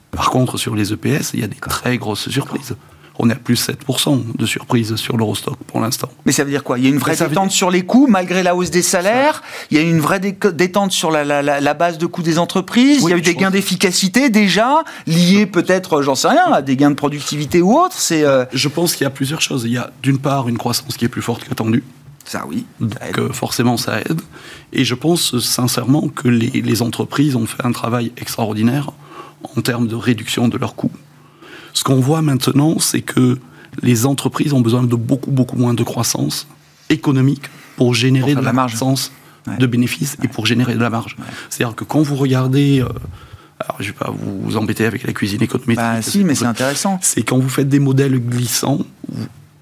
Par contre, sur les EPS, il y a des très grosses surprises on est à plus 7% de surprise sur l'Eurostock pour l'instant. Mais ça veut dire quoi? Il y a une vraie détente sur les coûts malgré la hausse des salaires? Il y a une vraie détente sur la, base de coûts des entreprises? Il y a eu des gains d'efficacité déjà liés peut-être, j'en sais rien, à des gains de productivité ou autres C'est. Euh, Je pense qu'il y a plusieurs choses. Il y a d'une part une croissance qui est plus forte qu'attendue. Ça, oui. Donc, euh, forcément, ça aide. Et je pense sincèrement que les, les entreprises ont fait un travail extraordinaire en termes de réduction de leurs coûts. Ce qu'on voit maintenant, c'est que les entreprises ont besoin de beaucoup, beaucoup moins de croissance économique pour générer de la, croissance de bénéfices et pour générer de la marge. C'est-à-dire que quand vous regardez... Euh, alors, je ne vais pas vous embêter avec la cuisine économique. Bah, si, mais c'est intéressant. C'est quand vous faites des modèles glissants,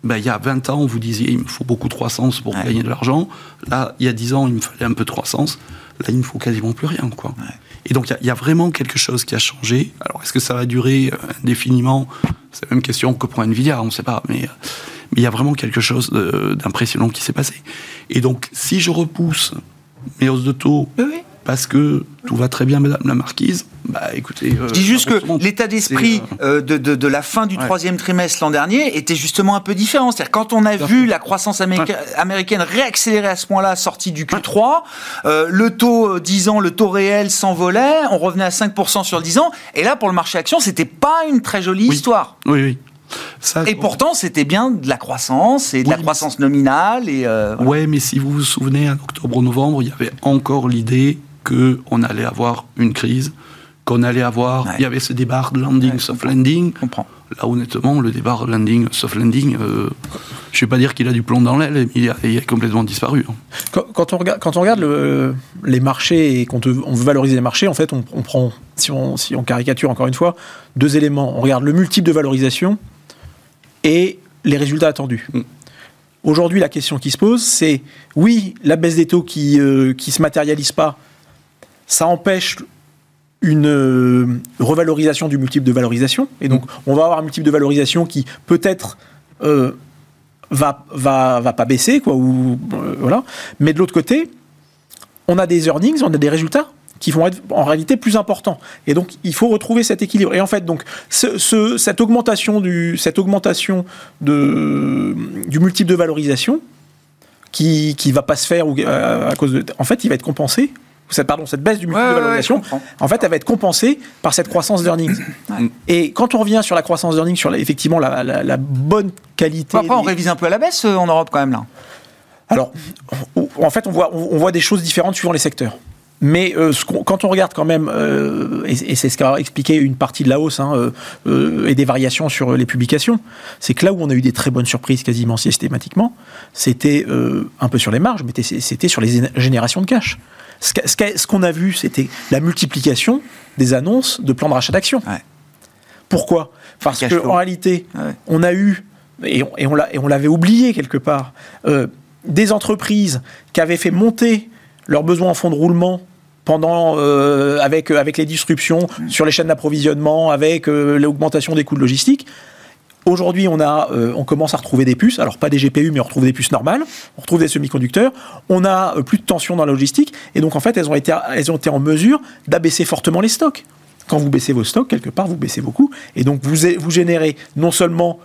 bah, il y a 20 ans, vous disiez il me faut beaucoup de croissance pour gagner de l'argent. Là, il y a 10 ans, il me fallait un peu de croissance. Là, il ne faut quasiment plus rien. Quoi. Et donc, il y, a vraiment quelque chose qui a changé. Alors, est-ce que ça va durer euh, indéfiniment? C'est la même question que pour Nvidia, on ne sait pas. Mais euh, il y a vraiment quelque chose d'impressionnant qui s'est passé. Et donc, si je repousse mes hausses de taux oui parce que tout va très bien, Madame la Marquise. Bah, écoutez. Euh, je dis juste que l'état d'esprit euh, de, de, la fin du troisième trimestre l'an dernier était justement un peu différent. C'est-à-dire quand on a vu la croissance américaine réaccélérer à ce point-là, sortie du Q3, euh, le taux 10 ans, le taux réel s'envolait, on revenait à 5% sur le 10 ans, et là pour le marché action, c'était pas une très jolie histoire. Oui, oui. et pourtant, c'était bien de la croissance et de la croissance nominale. Et Ouais, mais si vous vous souvenez, en octobre-novembre, il y avait encore l'idée qu'on allait avoir une crise, qu'on allait avoir. Il y avait ce débat de landing, soft landing. Comprends. Là, honnêtement, le débat landing, soft landing, euh, je ne vais pas dire qu'il a du plomb dans l'aile, il, il, a complètement disparu. Hein. Quand, on regarde, quand on regarde les marchés et qu'on veut valoriser les marchés, en fait, on, prend, si on, si on caricature encore une fois, deux éléments. On regarde le multiple de valorisation et les résultats attendus. Mm. Aujourd'hui, la question qui se pose, c'est oui, la baisse des taux qui ne euh, se matérialise pas, ça empêche une euh, revalorisation du multiple de valorisation. Et donc, on va avoir un multiple de valorisation qui peut-être euh, va, va, va, pas baisser, quoi, ou, euh, voilà. Mais de l'autre côté, on a des earnings, on a des résultats qui vont être en réalité plus importants. Et donc, il faut retrouver cet équilibre. Et en fait, donc, ce, cette augmentation, du, cette augmentation de, du multiple de valorisation, qui ne va pas se faire ou, à cause de... En fait, il va être compensé cette, pardon, cette baisse du multiple de valorisation, en fait, elle va être compensée par cette croissance d'earnings. Et quand on revient sur la croissance d'earnings, sur effectivement la, bonne qualité. Après, on révise un peu à la baisse euh, en Europe quand même là. Alors, en fait, on voit, on voit des choses différentes suivant les secteurs. Mais euh, quand on regarde quand même, euh, et, c'est ce qu'a expliqué une partie de la hausse hein, et des variations sur les publications, c'est que là où on a eu des très bonnes surprises quasiment systématiquement, c'était un peu sur les marges, mais c'était sur les générations de cash. Ce qu'on a vu, c'était la multiplication des annonces de plans de rachat d'actions. Pourquoi? Parce qu'en réalité, on a eu, et on, l'avait oublié quelque part, euh, des entreprises qui avaient fait monter leurs besoins en fonds de roulement pendant, euh, avec, avec les disruptions sur les chaînes d'approvisionnement, avec euh, l'augmentation des coûts de logistique. Aujourd'hui, on, a, euh, on commence à retrouver des puces. Alors, pas des GPU, mais on retrouve des puces normales. On retrouve des semi-conducteurs. On a euh, plus de tension dans la logistique. Et donc, en fait, elles ont été, elles ont été en mesure d'abaisser fortement les stocks. Quand vous baissez vos stocks, quelque part, vous baissez vos coûts. Et donc, vous, vous générez non seulement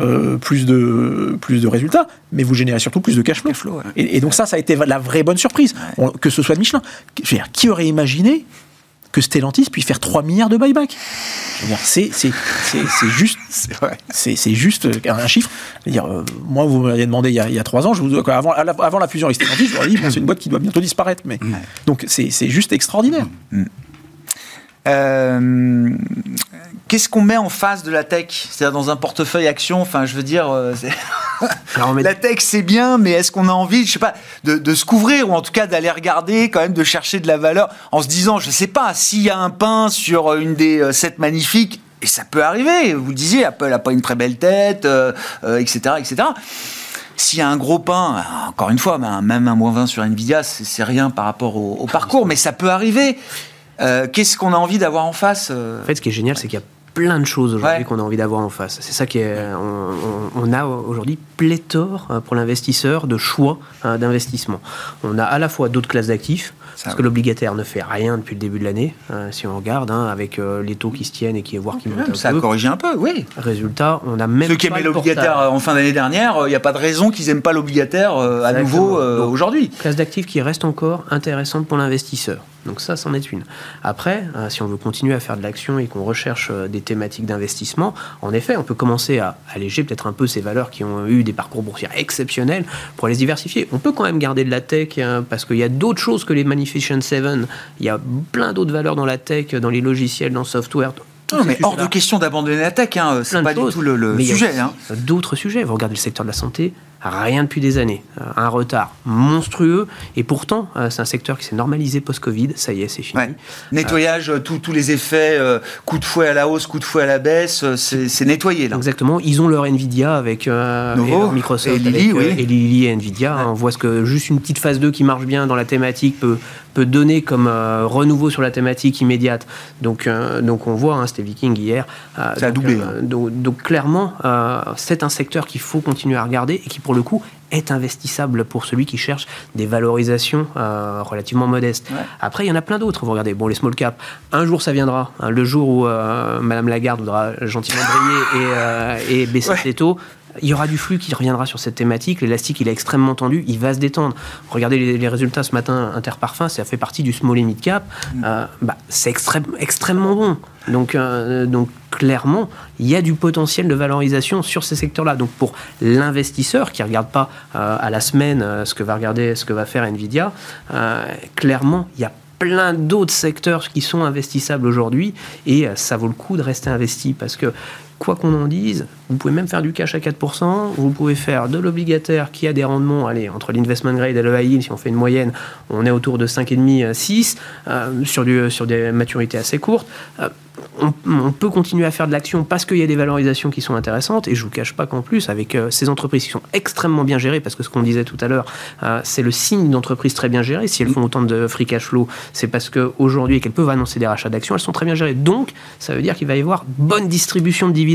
euh, plus, de, plus de résultats, mais vous générez surtout plus de cash flow. et, donc ça, ça a été la vraie bonne surprise, que ce soit de Michelin. Je veux dire, qui aurait imaginé que Stellantis puisse faire 3 milliards de buyback? C'est juste, c'est juste un chiffre. Dire, euh, moi, vous m'aviez demandé il y, a, il y, a, 3 ans, je vous, avant, avant la fusion avec Stellantis, je vous aurais dit, c'est une boîte qui doit bientôt disparaître. Mais, Donc c'est juste extraordinaire. Mm. Euh, qu'est-ce qu'on met en face de la tech? C'est-à-dire dans un portefeuille action, enfin je veux dire, euh, la tech c'est bien, mais est-ce qu'on a envie, je sais pas, de, se couvrir ou en tout cas d'aller regarder, quand même de chercher de la valeur en se disant, je sais pas, s'il y a un pain sur une des euh, sept magnifiques, et ça peut arriver, vous le disiez, Apple n'a pas une très belle tête, etc., etc. S'il y a un gros pain, encore une fois, même un moins 20 sur Nvidia, c'est rien par rapport au parcours, mais ça peut arriver. Euh, qu'est-ce qu'on a envie d'avoir en face euh En fait, ce qui est génial, c'est qu'il y a plein de choses aujourd'hui qu'on a envie d'avoir en face. C'est ça qui est. On, a aujourd'hui pléthore euh, pour l'investisseur de choix d'investissement. On a à la fois d'autres classes d'actifs. parce que l'obligataire ne fait rien depuis le début de l'année, hein, si on regarde, hein, avec euh, les taux qui se tiennent et qui voient qui montent un ça a corrigé un peu, oui. Résultat, on a même ceux qui aimaient l'obligataire en fin d'année dernière, il n'y a pas de raison qu'ils n'aiment pas l'obligataire à nouveau aujourd'hui. Classe d'actifs qui reste encore intéressante pour l'investisseur. Donc ça, c'en est une. Après, euh, si on veut continuer à faire de l'action et qu'on recherche euh, des thématiques d'investissement, en effet, on peut commencer à alléger peut-être un peu ces valeurs qui ont eu des parcours boursiers exceptionnels pour les diversifier. On peut quand même garder de la tech hein, parce qu'il y a d'autres choses que les Magnificent Seven. Il y a plein d'autres valeurs dans la tech, dans les logiciels, dans le software. Non, mais hors de question d'abandonner la tech, hein, c'est pas du tout le, sujet. Hein. D'autres sujets. Vous regardez le secteur de la santé, rien depuis des années. Euh, un retard monstrueux. Et pourtant, euh, c'est un secteur qui s'est normalisé post-Covid. Ça y est, c'est fini. Nettoyage, euh, tous les effets, coup de fouet à la hausse, coup de fouet à la baisse, c'est nettoyé là. Exactement. Ils ont leur Nvidia avec Microsoft, et Lily, oui. et Lily et Nvidia. On voit ce que juste une petite phase 2 qui marche bien dans la thématique peut, peut donner comme renouveau sur la thématique immédiate. Donc, donc on voit, hein, c'était Viking hier. ça a doublé. Hein. Donc, donc, clairement, c'est un secteur qu'il faut continuer à regarder et qui pour le coup, est investissable pour celui qui cherche des valorisations euh, relativement modestes. Après, il y en a plein d'autres. Vous regardez, bon, les small caps, un jour ça viendra. Hein, le jour où euh, Madame Lagarde voudra gentiment briller et, euh, et baisser ses taux, il y aura du flux qui reviendra sur cette thématique. L'élastique, il est extrêmement tendu, il va se détendre. Regardez les, résultats ce matin, Interparfum, ça fait partie du small et mid cap. Mm. Euh, bah, c'est extrêmement bon. Donc, euh, donc clairement, il y a du potentiel de valorisation sur ces secteurs-là. Donc pour l'investisseur qui ne regarde pas euh, à la semaine ce que va regarder, ce que va faire Nvidia, clairement, il y a plein d'autres secteurs qui sont investissables aujourd'hui et ça vaut le coup de rester investi parce que quoi qu'on en dise, vous pouvez même faire du cash à 4%, vous pouvez faire de l'obligataire qui a des rendements, allez, entre l'investment grade et le high yield, si on fait une moyenne, on est autour de 5,5, 6, euh, sur, du, sur des maturités assez courtes. Euh, on, peut continuer à faire de l'action parce qu'il y a des valorisations qui sont intéressantes. Et je vous cache pas qu'en plus, avec euh, ces entreprises qui sont extrêmement bien gérées, parce que ce qu'on disait tout à l'heure, euh, c'est le signe d'entreprises très bien gérées. Si elles font autant de free cash flow, c'est parce qu'aujourd'hui, qu'elles peuvent annoncer des rachats d'actions, elles sont très bien gérées. Donc, ça veut dire qu'il va y avoir bonne distribution de dividendes,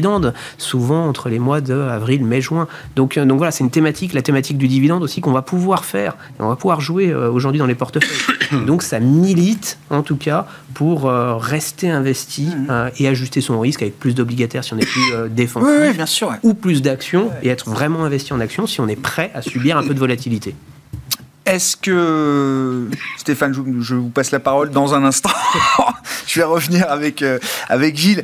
souvent entre les mois de avril, mai, juin. Donc, euh, donc voilà, c'est une thématique, la thématique du dividende aussi qu'on va pouvoir faire, et on va pouvoir jouer aujourd'hui dans les portefeuilles. donc, ça milite, en tout cas, pour rester investi euh, et ajuster son risque avec plus d'obligataires si on est plus euh, défensif, bien sûr, ou plus d'actions et être vraiment investi en actions si on est prêt à subir un peu de volatilité. Est-ce que Stéphane, je, vous passe la parole dans un instant. je vais revenir avec euh, avec Gilles.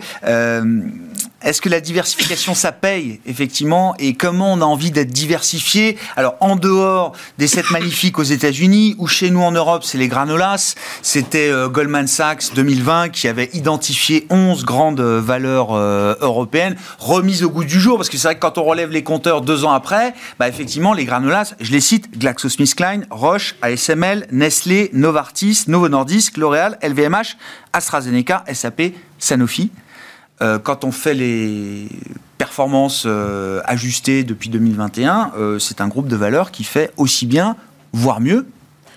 Est-ce que la diversification, ça paye, effectivement Et comment on a envie d'être diversifié? Alors, en dehors des sept magnifiques aux États-Unis, ou chez nous en Europe, c'est les granolas. C'était euh, Goldman Sachs 2020 qui avait identifié 11 grandes euh, valeurs euh, européennes remises au goût du jour. Parce que c'est vrai que quand on relève les compteurs deux ans après, bah, effectivement, les granolas, je les cite, GlaxoSmithKline, Roche, ASML, Nestlé, Novartis, Novo Nordisk, L'Oréal, LVMH, AstraZeneca, SAP, Sanofi. Euh, quand on fait les performances euh, ajustées depuis 2021, euh, c'est un groupe de valeurs qui fait aussi bien, voire mieux,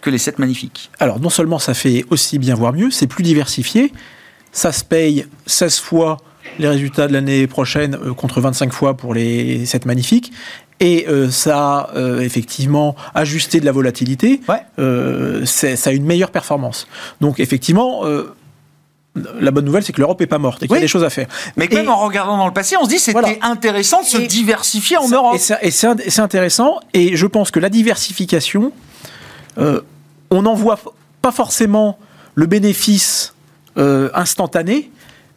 que les 7 magnifiques. Alors non seulement ça fait aussi bien, voire mieux, c'est plus diversifié, ça se paye 16 fois les résultats de l'année prochaine contre 25 fois pour les 7 magnifiques. Et ça a effectivement ajusté de la volatilité. ça a une meilleure performance. Donc effectivement, la bonne nouvelle, c'est que l'Europe est pas morte et qu'il y a des choses à faire. Mais même en regardant dans le passé, on se dit c'était intéressant de se diversifier en Europe. Et c'est intéressant. Et je pense que la diversification, euh, on n'en voit pas forcément le bénéfice euh, instantané,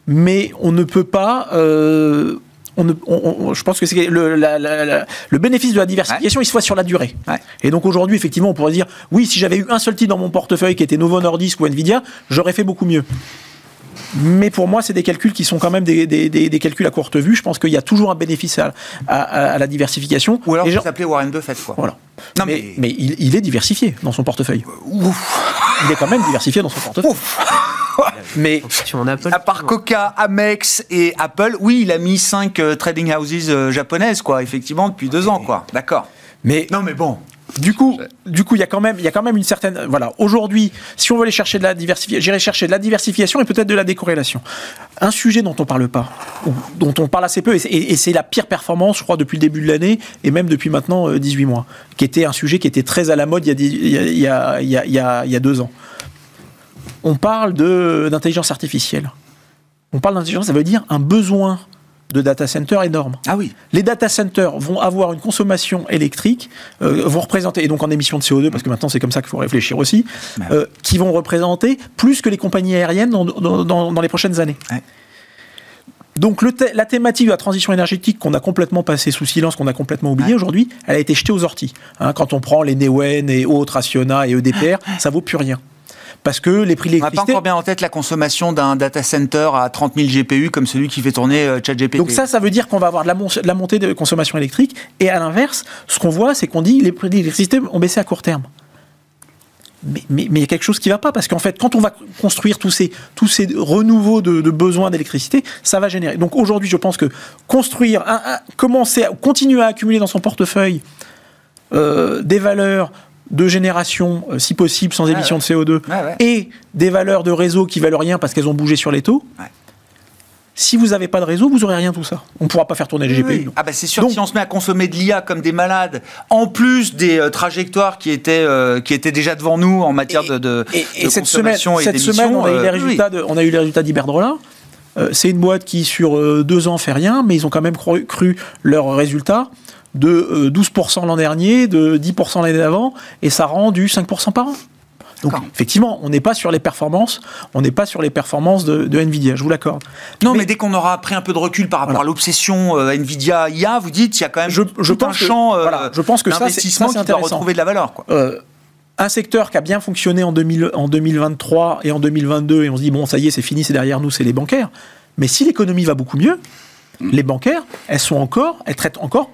mais on ne peut pas. Euh, on je pense que c'est le, le, bénéfice de la diversification, il se voit sur la durée. Et donc aujourd'hui, effectivement, on pourrait dire, oui, si j'avais eu un seul titre dans mon portefeuille qui était Novo Nordisk ou Nvidia, j'aurais fait beaucoup mieux. Mais pour moi, c'est des calculs qui sont quand même des, calculs à courte vue. Je pense qu'il y a toujours un bénéfice à, la diversification. Ou alors, vous s'appelez Warren Buffett, quoi. Voilà. Non, mais, mais, il, est diversifié dans son portefeuille. Il est quand même diversifié dans son portefeuille. mais à part Coca, Amex et Apple, oui, il a mis 5 euh, trading houses euh, japonaises, quoi, effectivement, depuis deux ans, quoi. D'accord. Mais non, mais bon. Du coup, du coup, il y a quand même, y a quand même une certaine, voilà. Aujourd'hui, si on veut aller chercher de la diversification, j'irai chercher de la diversification et peut-être de la décorrélation. Un sujet dont on parle pas, dont on parle assez peu, et c'est la pire performance, je crois, depuis le début de l'année et même depuis maintenant 18 euh, mois, qui était un sujet qui était très à la mode il y a, il y a deux ans. on parle d'intelligence artificielle. On parle d'intelligence, ça veut dire un besoin de data center énorme. Ah oui. Les data centers vont avoir une consommation électrique, euh, vont représenter, et donc en émissions de CO2, parce que maintenant c'est comme ça qu'il faut réfléchir aussi, bah euh, qui vont représenter plus que les compagnies aériennes dans, dans, les prochaines années. Donc le la thématique de la transition énergétique qu'on a complètement passé sous silence, qu'on a complètement oublié aujourd'hui, elle a été jetée aux orties. Hein, quand on prend les Neoen et autres, Acciona et EDPR, ça vaut plus rien parce que les prix de l'électricité... On n'a pas encore bien en tête la consommation d'un data center à 30 000 GPU comme celui qui fait tourner euh, ChatGPT. Donc ça, ça veut dire qu'on va avoir de la, montée de consommation électrique. Et à l'inverse, ce qu'on voit, c'est qu'on dit les prix de l'électricité ont baissé à court terme. Mais, il y a quelque chose qui ne va pas, parce qu'en fait, quand on va construire tous ces, tous ces renouveaux de, besoins d'électricité, ça va générer. Donc aujourd'hui, je pense que construire, commencer, à, continuer à accumuler dans son portefeuille euh, des valeurs de génération, euh, si possible, sans émission de CO2, et des valeurs de réseau qui valent rien parce qu'elles ont bougé sur les taux. Si vous n'avez pas de réseau, vous n'aurez rien tout ça. On ne pourra pas faire tourner les GPU. Ah bah c'est sûr, si on se met à consommer de l'IA comme des malades, en plus des euh, trajectoires qui étaient, euh, qui étaient déjà devant nous en matière de, de, et, cette semaine, cette semaine, on a eu les résultats, on a eu les résultats d'Iberdrola. c'est une boîte qui, sur deux ans, fait rien, mais ils ont quand même cru, cru leurs résultats de 12% euh, l'an dernier, de 10% l'année d'avant, et ça rend du 5% par an. Donc effectivement, on n'est pas sur les performances, on n'est pas sur les performances de, Nvidia, je vous l'accorde. Non, mais, dès qu'on aura pris un peu de recul par rapport à l'obsession euh, Nvidia IA, vous dites il y a quand même je, je tout un champ euh, je pense que ça, c'est qui doit retrouver de la valeur. Quoi. un secteur qui a bien fonctionné en, 2000, en 2023 et en 2022, et on se dit bon ça y est, c'est fini, c'est derrière nous, c'est les bancaires. Mais si l'économie va beaucoup mieux, mm. les bancaires, elles sont encore, elles traitent encore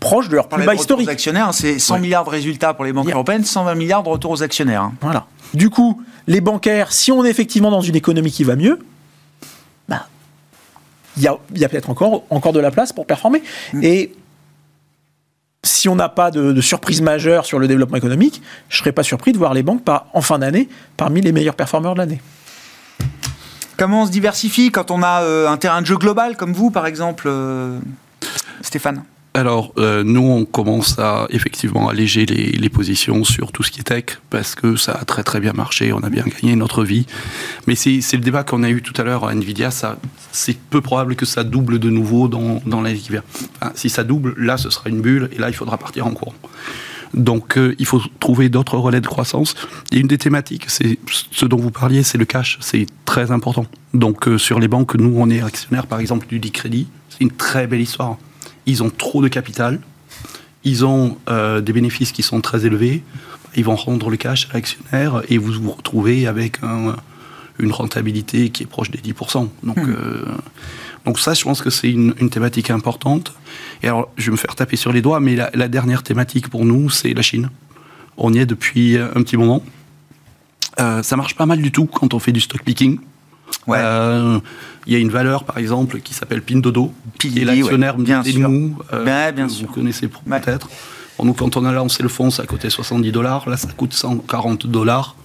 proche de leur plus bas historique. actionnaires, hein, c'est 100 milliards de résultats pour les banques européennes, 120 milliards de retours aux actionnaires. Hein. Voilà. Du coup, les bancaires, si on est effectivement dans une économie qui va mieux, bah, il y a, peut-être encore, encore de la place pour performer. Mm. Et si on n'a pas de, surprise majeure sur le développement économique, je ne serais pas surpris de voir les banques en fin d'année parmi les meilleurs performeurs de l'année. Comment on se diversifie quand on a euh, un terrain de jeu global comme vous, par exemple, euh, Stéphane? Alors, euh, nous, on commence à effectivement alléger les, positions sur tout ce qui est tech, parce que ça a très très bien marché, on a bien gagné notre vie. Mais c'est le débat qu'on a eu tout à l'heure à Nvidia, c'est peu probable que ça double de nouveau dans, dans l'année qui vient. si ça double, là, ce sera une bulle, et là, il faudra partir en courant. Donc, euh, il faut trouver d'autres relais de croissance. Et une des thématiques, c'est ce dont vous parliez, c'est le cash. C'est très important. Donc, euh, sur les banques, nous, on est actionnaire, par exemple, du Crédit. C'est une très belle histoire ils ont trop de capital, ils ont euh, des bénéfices qui sont très élevés, ils vont rendre le cash à l'actionnaire et vous vous retrouvez avec une rentabilité qui est proche des 10%. Donc, hmm. euh, donc ça, je pense que c'est une, thématique importante. Et alors, je vais me faire taper sur les doigts, mais la, dernière thématique pour nous, c'est la Chine. On y est depuis un petit moment. Euh, ça marche pas mal du tout quand on fait du stock picking. Euh, il y a une valeur, par exemple, qui s'appelle Pindodo, qui est l'actionnaire bien sûr. nous. Euh, bien, vous connaissez peut-être. nous, quand on a lancé le fonds, ça coûtait 70 dollars. Là, ça coûte 140 dollars.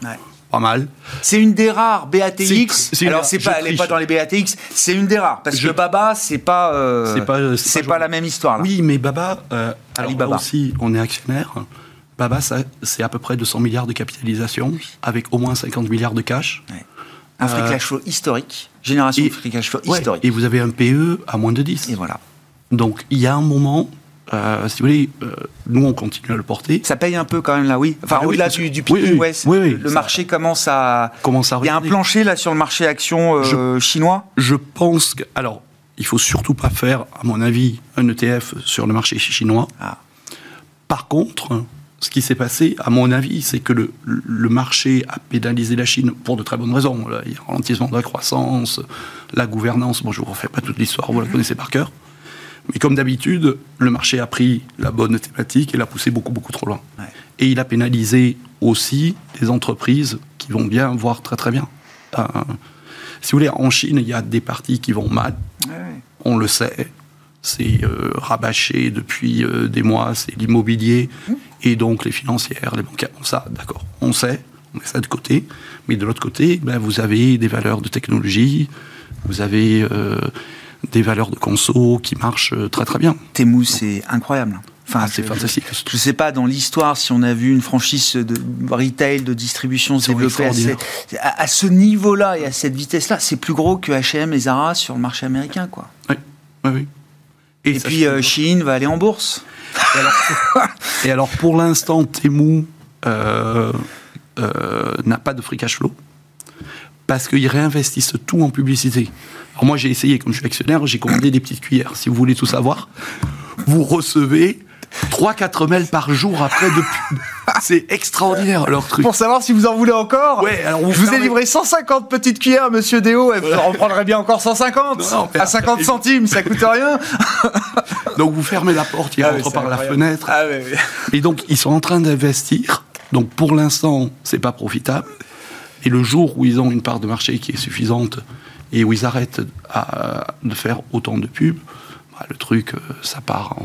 Pas mal. C'est une des rares BATX. Alors, c'est pas, elle n'est pas dans les BATX. C'est une des rares. Parce que Baba, c'est pas, euh, c'est pas, la même histoire. Oui, mais Baba, alors aussi, on est actionnaire. Baba, c'est à peu près 200 milliards de capitalisation, avec au moins 50 milliards de cash. Un free euh, cash flow historique, génération de free cash flow historique. Et vous avez un PE à moins de 10. Et voilà. Donc il y a un moment, euh, si vous voulez, euh, nous on continue à le porter. Ça paye un peu quand même là, oui. Enfin, ah au-delà du, du oui, le marché commence à. Commence à il y a un plancher là sur le marché action chinois Je pense que. Alors, il faut surtout pas faire, à mon avis, un ETF sur le marché chinois. Ah. Par contre, ce qui s'est passé, à mon avis, c'est que le, marché a pénalisé la Chine pour de très bonnes raisons. il y a un ralentissement de la croissance, la gouvernance. Bon, je ne vous refais pas toute l'histoire, vous la connaissez par cœur. Mais comme d'habitude, le marché a pris la bonne thématique et l'a poussé beaucoup, beaucoup trop loin. Et il a pénalisé aussi des entreprises qui vont bien, voire très, très bien. Euh, si vous voulez, en Chine, il y a des parties qui vont mal. On le sait c'est euh, rabâché depuis euh, des mois, c'est l'immobilier, mmh. et donc les financières, les bancaires, ça, d'accord, on sait, on met ça de côté, mais de l'autre côté, ben, vous avez des valeurs de technologie, vous avez euh, des valeurs de conso qui marchent très très bien. Temu, c'est incroyable. Enfin, ah, c'est fantastique. Je ne sais pas dans l'histoire si on a vu une franchise de retail, de distribution se développer à, à, ce niveau-là et à cette vitesse-là. C'est plus gros que H&M et Zara sur le marché américain, quoi. Oui, oui, oui. Et, puis euh, va aller en bourse. Et alors, pour l'instant, Temu euh, euh, n'a pas de free cash flow parce qu'ils réinvestissent tout en publicité. Alors moi, j'ai essayé, comme je suis actionnaire, j'ai commandé des petites cuillères. Si vous voulez tout savoir, vous recevez 3-4 mails par jour après de pub. C'est extraordinaire leur truc. Pour savoir si vous en voulez encore, ouais, alors je vous ai livré 150 petites cuillères, monsieur Déo, et vous en prendrez bien encore 150 à 50 centimes, ça coûte rien. donc vous fermez la porte, il ah rentre par la fenêtre. Ah et donc ils sont en train d'investir. Donc pour l'instant, c'est pas profitable. Et le jour où ils ont une part de marché qui est suffisante et où ils arrêtent de faire autant de pubs, bah, le truc, euh, ça part,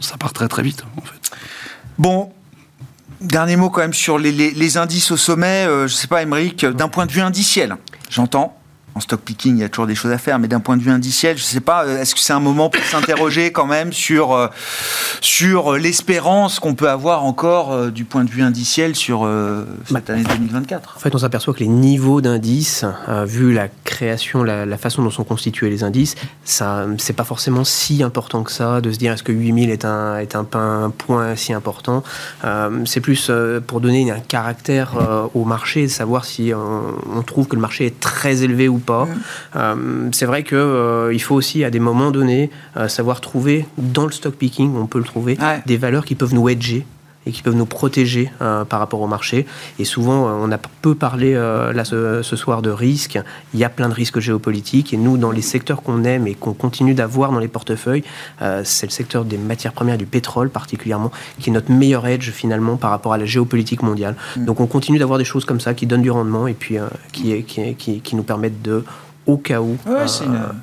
ça part très très vite en fait. Bon, Dernier mot quand même sur les, indices au sommet. Euh, je ne sais pas, Émeric, d'un point de vue indiciel, j'entends en stock picking, il y a toujours des choses à faire, mais d'un point de vue indiciel, je ne sais pas, euh, est-ce que c'est un moment pour s'interroger quand même sur, euh, sur l'espérance qu'on peut avoir encore euh, du point de vue indiciel sur cette année 2024 En fait, on s'aperçoit que les niveaux d'indices, vu la création, la, façon dont sont constitués les indices, ça, c'est pas forcément si important que ça de se dire est-ce que 8000 est un, est un, point si important. c'est plus pour donner un caractère au marché, savoir si on, on trouve que le marché est très élevé ou pas. Euh, c'est vrai qu'il euh, il faut aussi, à des moments donnés, euh, savoir trouver, dans le stock picking, on peut le trouver, des valeurs qui peuvent nous hedger et qui peuvent nous protéger euh, par rapport au marché. Et souvent, euh, on a peu parlé euh, là ce, soir de risques. Il y a plein de risques géopolitiques. Et nous, dans les secteurs qu'on aime et qu'on continue d'avoir dans les portefeuilles, c'est le secteur des matières premières, du pétrole particulièrement, qui est notre meilleur edge finalement par rapport à la géopolitique mondiale. Mm. Donc on continue d'avoir des choses comme ça qui donnent du rendement et puis qui, qui, qui, qui nous permettent de au cas où euh,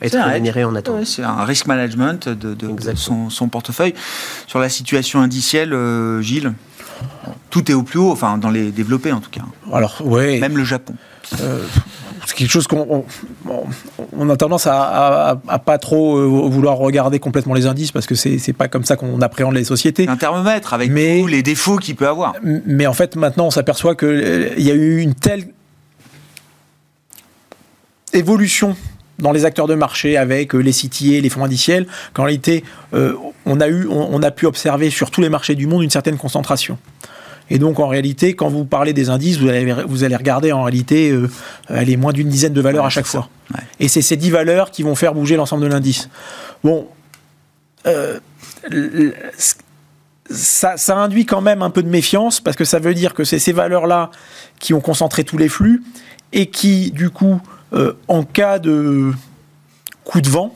être rémunéré en attendant. c'est un risk management de, son, portefeuille. Sur la situation indicielle, euh, Gilles, tout est au plus haut, enfin dans les développés en tout cas. Alors, ouais. Même le Japon. Euh, c'est quelque chose qu'on on, a tendance à, pas trop vouloir regarder complètement les indices parce que c'est pas comme ça qu'on appréhende les sociétés. Un thermomètre avec tous les défauts qu'il peut avoir. Mais en fait, maintenant, on s'aperçoit qu'il y a eu une telle évolution dans les acteurs de marché avec euh, les CTA, les fonds indiciels, qu'en réalité, euh, on, a eu, on, a pu observer sur tous les marchés du monde une certaine concentration. Et donc, en réalité, quand vous parlez des indices, vous allez, vous allez regarder, en réalité, euh, elle est moins d'une dizaine de valeurs à chaque fois. Et c'est ces dix valeurs qui vont faire bouger l'ensemble de l'indice. Bon, ça, ça, induit quand même un peu de méfiance, parce que ça veut dire que c'est ces valeurs-là qui ont concentré tous les flux, et qui, du coup, euh, en cas de coup de vent,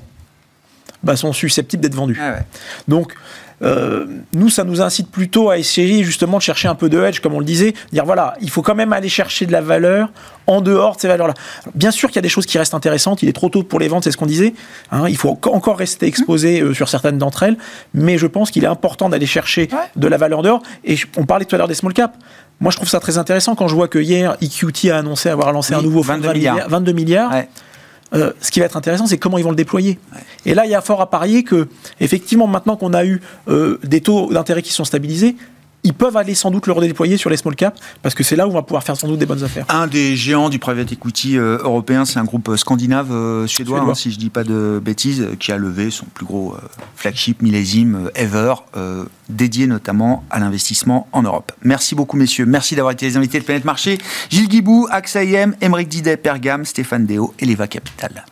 bah, sont susceptibles d'être vendus. Ah Donc, euh, nous, ça nous incite plutôt à essayer justement de chercher un peu de hedge, comme on le disait, dire voilà, il faut quand même aller chercher de la valeur en dehors de ces valeurs-là. Bien sûr qu'il y a des choses qui restent intéressantes, il est trop tôt pour les vendre, c'est ce qu'on disait. Hein. il faut encore rester exposé euh, sur certaines d'entre elles, mais je pense qu'il est important d'aller chercher de la valeur dehors. Et on parlait tout à l'heure des small caps. Moi, je trouve ça très intéressant quand je vois que hier, EQT a annoncé avoir lancé un nouveau fonds 22 milliards. 22 milliards. Euh, ce qui va être intéressant, c'est comment ils vont le déployer. Et là, il y a fort à parier que, effectivement, maintenant qu'on a eu euh, des taux d'intérêt qui sont stabilisés, ils peuvent aller sans doute le redéployer sur les small caps parce que c'est là où on va pouvoir faire sans doute des bonnes affaires. Un des géants du private equity euh, européen, c'est un groupe euh, scandinave euh, suédois, hein, si je dis pas de bêtises, qui a levé son plus gros flagship millésime ever, dédié notamment à l'investissement en Europe. Merci beaucoup messieurs, merci d'avoir été les invités de Planète Marché. Gilles Guibou, AXA IM, Émeric Didet, Pergam, Stéphane Deo et Leva Capital.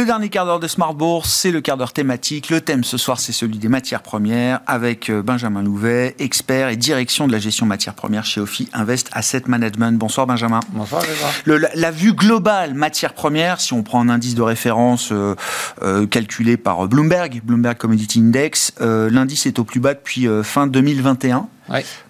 Le dernier quart d'heure de Smart Bourse, c'est le quart d'heure thématique. Le thème ce soir, c'est celui des matières premières avec euh, Benjamin Louvet, expert et direction de la gestion matières premières chez Ophi Invest Asset Management. Bonsoir Benjamin. Bonsoir le, la, vue globale matières premières, si on prend un indice de référence euh, euh, calculé par Bloomberg, Bloomberg Commodity Index, l'indice est au plus bas depuis fin 2021.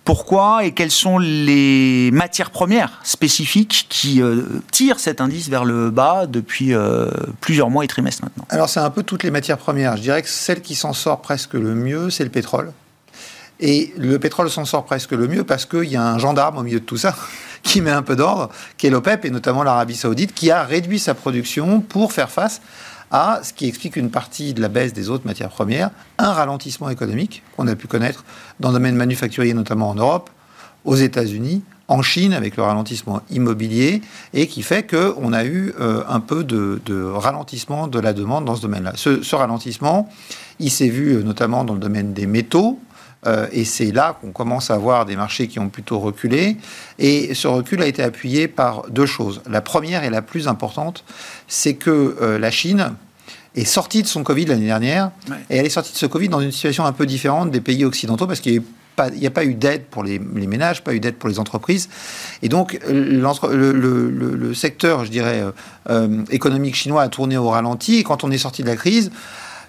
Pourquoi et quelles sont les matières premières spécifiques qui euh, tirent cet indice vers le bas depuis euh, plusieurs mois et trimestres maintenant? Alors c'est un peu toutes les matières premières. Je dirais que celle qui s'en sort presque le mieux, c'est le pétrole. Et le pétrole s'en sort presque le mieux parce qu'il y a un gendarme au milieu de tout ça, qui met un peu d'ordre, qui est l'OPEP et notamment l'Arabie Saoudite, qui a réduit sa production pour faire face à ce qui explique une partie de la baisse des autres matières premières, un ralentissement économique qu'on a pu connaître dans le domaine manufacturier, notamment en Europe, aux États-Unis, en Chine avec le ralentissement immobilier et qui fait qu'on a eu euh, un peu de, ralentissement de la demande dans ce domaine-là. Ce, ralentissement, il s'est vu euh, notamment dans le domaine des métaux. Euh, et c'est là qu'on commence à voir des marchés qui ont plutôt reculé. Et ce recul a été appuyé par deux choses. La première et la plus importante, c'est que la Chine, est sortie de son Covid l'année dernière, et elle est sortie de ce Covid dans une situation un peu différente des pays occidentaux, parce qu'il y a il n'y a pas eu d'aide pour les, ménages, pas eu d'aide pour les entreprises. Et donc, le, secteur, je dirais, euh, euh, économique chinois a tourné au ralenti. Et quand on est sorti de la crise,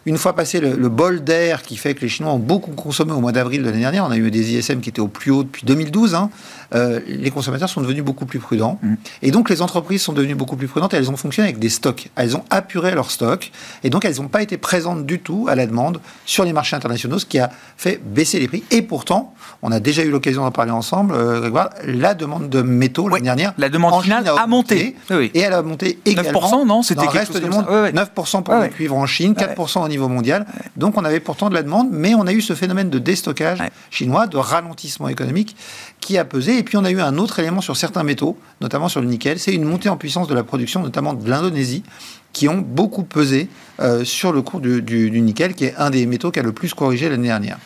une fois passé le, bol d'air qui fait que les Chinois ont beaucoup consommé au mois d'avril de l'année dernière, on a eu des ISM qui étaient au plus haut depuis 2012, hein, euh, les consommateurs sont devenus beaucoup plus prudents. Mm. Et donc les entreprises sont devenues beaucoup plus prudentes et elles ont fonctionné avec des stocks. Elles ont apuré leurs stocks et donc elles n'ont pas été présentes du tout à la demande sur les marchés internationaux, ce qui a fait baisser les prix. Et pourtant, on a déjà eu l'occasion d'en parler ensemble, euh, Grégoire, la demande de métaux l'année dernière. La demande finale a, monté. Et elle a monté également. 9%, non C'était quelque reste du monde. 9% pour le cuivre en Chine, 4% au niveau mondial. Donc on avait pourtant de la demande, mais on a eu ce phénomène de déstockage chinois, de ralentissement économique qui a pesé. Et puis on a eu un autre élément sur certains métaux, notamment sur le nickel, c'est une montée en puissance de la production, notamment de l'Indonésie, qui ont beaucoup pesé euh, sur le cours du, nickel, qui est un des métaux qui a le plus corrigé l'année dernière.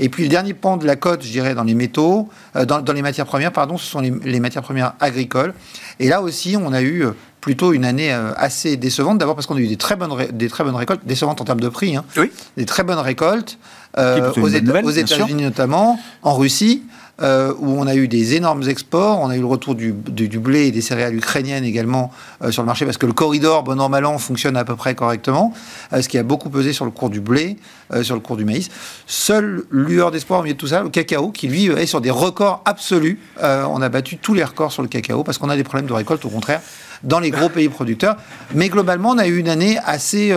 Et puis le dernier pan de la cote, je dirais, dans les métaux, euh, dans, les matières premières, pardon, ce sont les, matières premières agricoles. Et là aussi, on a eu euh, plutôt une année assez décevante. D'abord parce qu'on a eu des très bonnes, des très bonnes récoltes, décevantes en termes de prix, hein. oui. des très bonnes récoltes aux, aux États-Unis notamment, en Russie. Euh, où on a eu des énormes exports. On a eu le retour du, blé et des céréales ukrainiennes également euh, sur le marché, parce que le corridor, bon an, mal an, fonctionne à peu près correctement, euh, ce qui a beaucoup pesé sur le cours du blé, sur le cours du maïs. Seule lueur d'espoir au milieu de tout ça, le cacao, qui lui est sur des records absolus. on a battu tous les records sur le cacao, parce qu'on a des problèmes de récolte, au contraire dans les gros pays producteurs. Mais globalement, on a eu une année assez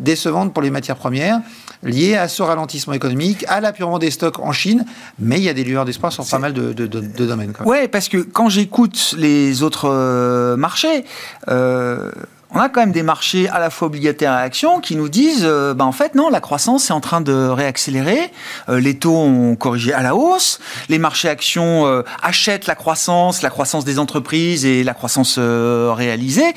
décevante pour les matières premières lié à ce ralentissement économique, à l'apurement des stocks en Chine, mais il y a des lueurs d'espoir sur pas mal de, domaines. Oui, parce que quand j'écoute les autres euh, marchés, euh, on a quand même des marchés à la fois obligataires et actions qui nous disent, euh, bah, en fait, non, la croissance est en train de réaccélérer, euh, les taux ont corrigé à la hausse, les marchés actions euh, achètent la croissance, la croissance des entreprises et la croissance réalisée.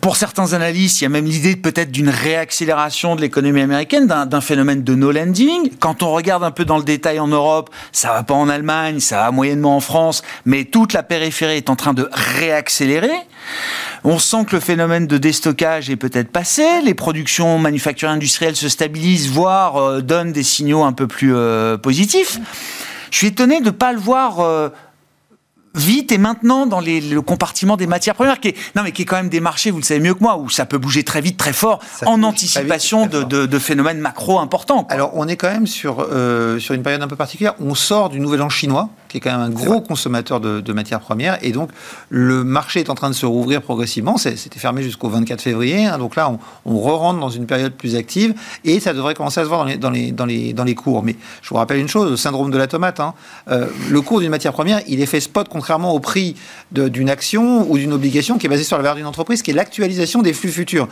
pour certains analystes, il y a même l'idée peut-être d'une réaccélération de l'économie américaine, d'un phénomène de no landing. Quand on regarde un peu dans le détail en Europe, ça va pas en Allemagne, ça va moyennement en France, mais toute la périphérie est en train de réaccélérer. On sent que le phénomène de déstockage est peut-être passé, les productions manufacturières industrielles se stabilisent, voire euh, donnent des signaux un peu plus euh, positifs. Je suis étonné de ne pas le voir euh, vite et maintenant dans le compartiment des matières premières, qui est, non mais qui est quand même des marchés, vous le savez mieux que moi, où ça peut bouger très vite, très fort, en anticipation de, phénomènes macro importants. Alors on est quand même sur, sur une période un peu particulière. On sort du nouvel an chinois qui est quand même un gros consommateur de, matières premières. Et donc, le marché est en train de se rouvrir progressivement. C'était fermé jusqu'au 24 février. Hein. donc là, on, on re-rentre dans une période plus active et ça devrait commencer à se voir dans les, dans les, dans les, dans les cours. Mais je vous rappelle une chose, le syndrome de la tomate. Hein. Euh, le cours d'une matière première, il est fait spot contrairement au prix d'une action ou d'une obligation qui est basée sur la valeur d'une entreprise, qui est l'actualisation des flux futurs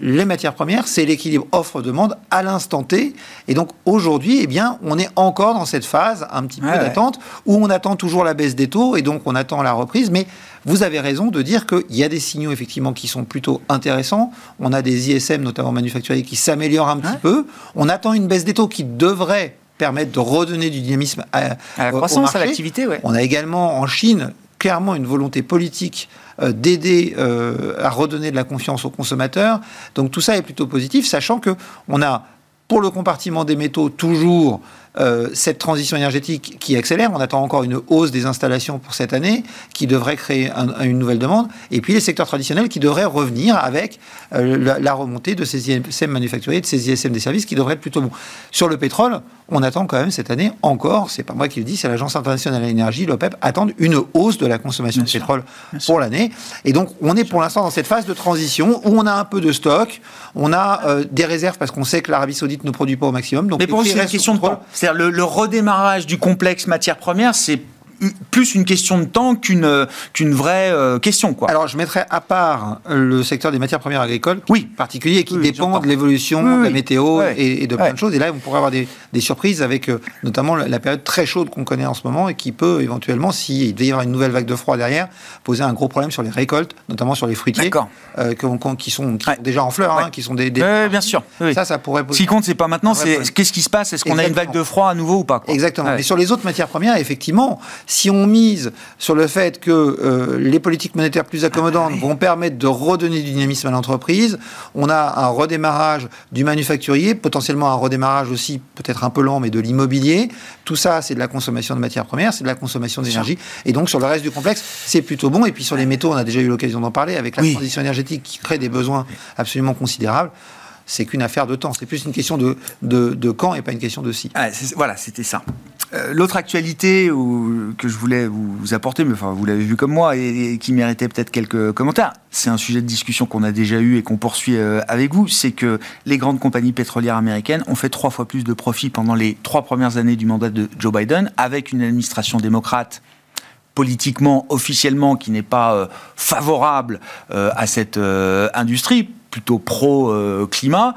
les matières premières, c'est l'équilibre offre-demande à l'instant T. Et donc aujourd'hui, eh bien, on est encore dans cette phase un petit peu d'attente où on attend toujours la baisse des taux et donc on attend la reprise. Mais vous avez raison de dire qu'il y a des signaux effectivement qui sont plutôt intéressants. On a des ISM, notamment manufacturiers, qui s'améliorent un petit peu. On attend une baisse des taux qui devrait permettre de redonner du dynamisme à, la croissance, à l'activité. On a également en Chine clairement une volonté politique euh, d'aider euh, à redonner de la confiance aux consommateurs. Donc tout ça est plutôt positif, sachant que on a pour le compartiment des métaux toujours euh, cette transition énergétique qui accélère. On attend encore une hausse des installations pour cette année qui devrait créer une nouvelle demande. Et puis les secteurs traditionnels qui devraient revenir avec euh, la, remontée de ces ISM manufacturiers, de ces ISM des services qui devraient être plutôt bons. Sur le pétrole, on attend quand même cette année encore, c'est pas moi qui le dis, c'est l'Agence internationale de l'énergie, l'OPEP, attendent une hausse de la consommation de pétrole pour l'année. Et donc on est pour l'instant dans cette phase de transition où on a un peu de stock, on a euh, des réserves parce qu'on sait que l'Arabie Saoudite ne produit pas au maximum. Donc Mais pour vous, c'est une question de temps le, redémarrage du complexe matière première, c'est plus une question de temps qu'une qu'une vraie question. Quoi. Alors, je mettrais à part le secteur des matières premières agricoles, oui. particulier, qui dépend de l'évolution de la météo et, de plein de choses. Et là, on pourrait avoir des, des surprises avec notamment la période très chaude qu'on connaît en ce moment et qui peut éventuellement, s'il devait y avoir une nouvelle vague de froid derrière, poser un gros problème sur les récoltes, notamment sur les fruitiers, euh, qui, sont, déjà en fleurs, hein, qui sont des. bien sûr. Ça, ça pourrait. Ce qui compte, c'est pas maintenant, c'est qu'est-ce qui se passe? Est-ce qu'on a une vague de froid à nouveau ou pas Exactement. Mais sur les autres matières premières, effectivement, si on mise sur le fait que euh, les politiques monétaires plus accommodantes ah vont permettre de redonner du dynamisme à l'entreprise, on a un redémarrage du manufacturier, potentiellement un redémarrage aussi peut-être un peu lent, mais de l'immobilier. Tout ça, c'est de la consommation de matières premières, c'est de la consommation d'énergie. Et donc, sur le reste du complexe, c'est plutôt bon. Et puis, sur les métaux, on a déjà eu l'occasion d'en parler, avec la transition énergétique qui crée des besoins absolument considérables c'est qu'une affaire de temps. C'est plus une question de, de, quand et pas une question de si. Ah, voilà, c'était ça. Euh, l'autre actualité que je voulais vous apporter, mais enfin vous l'avez vu comme moi et, qui méritait peut-être quelques commentaires, c'est un sujet de discussion qu'on a déjà eu et qu'on poursuit euh, avec vous, c'est que les grandes compagnies pétrolières américaines ont fait trois fois plus de profits pendant les trois premières années du mandat de Joe Biden, avec une administration démocrate politiquement, officiellement, qui n'est pas euh, favorable à cette industrie, plutôt pro-climat.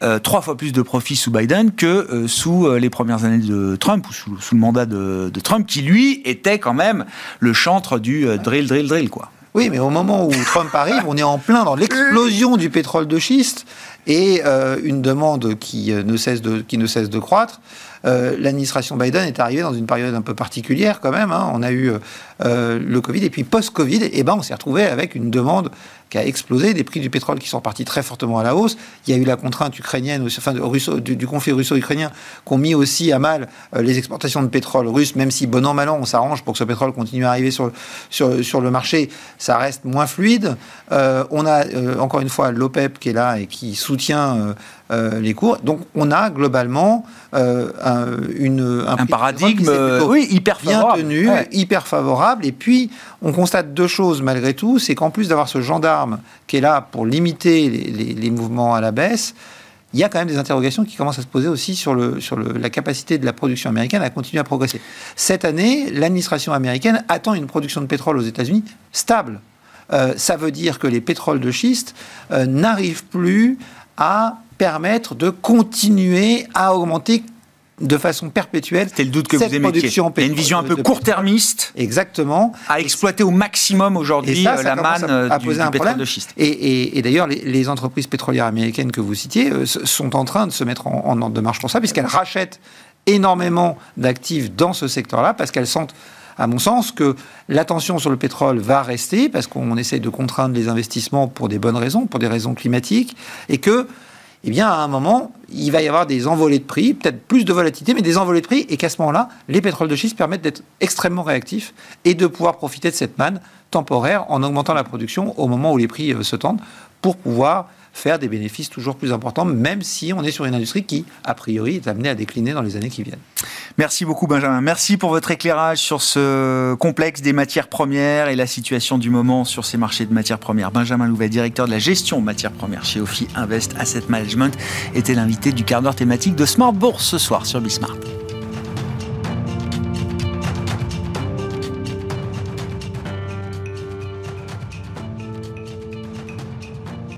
Euh, trois fois plus de profits sous Biden que euh, sous euh, les premières années de Trump ou sous, le mandat de, Trump, qui lui était quand même le chantre du drill, drill, drill, quoi. Oui, mais au moment où Trump arrive, on est en plein dans l'explosion du pétrole de schiste et une demande qui ne cesse de, qui ne cesse de croître. L'administration Biden est arrivée dans une période un peu particulière quand même. Hein. On a eu le Covid et puis post-Covid, et ben on s'est retrouvé avec une demande qui a explosé, des prix du pétrole qui sont partis très fortement à la hausse. Il y a eu la contrainte ukrainienne, enfin, du, conflit russo-ukrainien, qui ont mis aussi à mal euh, les exportations de pétrole russe, même si bon an, mal an, on s'arrange pour que ce pétrole continue à arriver sur, sur, le marché, ça reste moins fluide. Euh, on a euh, encore une fois l'OPEP qui est là et qui soutient les cours. Donc on a globalement un, une, un, paradigme oui, hyper bien tenu, hyper favorable. Et puis on constate deux choses malgré tout, c'est qu'en plus d'avoir ce gendarme qui est là pour limiter les, mouvements à la baisse, il y a quand même des interrogations qui commencent à se poser aussi sur, le, sur la capacité de la production américaine à continuer à progresser. Cette année, l'administration américaine attend une production de pétrole aux États-Unis stable. Euh, ça veut dire que les pétroles de schiste euh, n'arrivent plus à permettre de continuer à augmenter de façon perpétuelle. C'était le doute que vous émettiez. Il y a une vision un peu court-termiste. Exactement. À exploiter au maximum aujourd'hui euh, la manne euh, du, pétrole de schiste. Et, d'ailleurs, les, entreprises pétrolières américaines que vous citiez euh, sont en train de se mettre en, ordre de marche pour ça, puisqu'elles rachètent énormément d'actifs dans ce secteur-là, parce qu'elles sentent à mon sens, que l'attention sur le pétrole va rester parce qu'on essaye de contraindre les investissements pour des bonnes raisons, pour des raisons climatiques, et que eh bien, à un moment, il va y avoir des envolées de prix, peut-être plus de volatilité, mais des envolées de prix, et qu'à ce moment-là, les pétroles de schiste permettent d'être extrêmement réactifs et de pouvoir profiter de cette manne temporaire en augmentant la production au moment où les prix euh, se tendent pour pouvoir faire des bénéfices toujours plus importants, même si on est sur une industrie qui, a priori, est amenée à décliner dans les années qui viennent. Merci beaucoup Benjamin. Merci pour votre éclairage sur ce complexe des matières premières et la situation du moment sur ces marchés de matières premières. Benjamin Louvet, directeur de la gestion matières premières chez Ophi Invest Asset Management, était l'invité du quart d'heure thématique de Smart Bourse ce soir sur Bismart.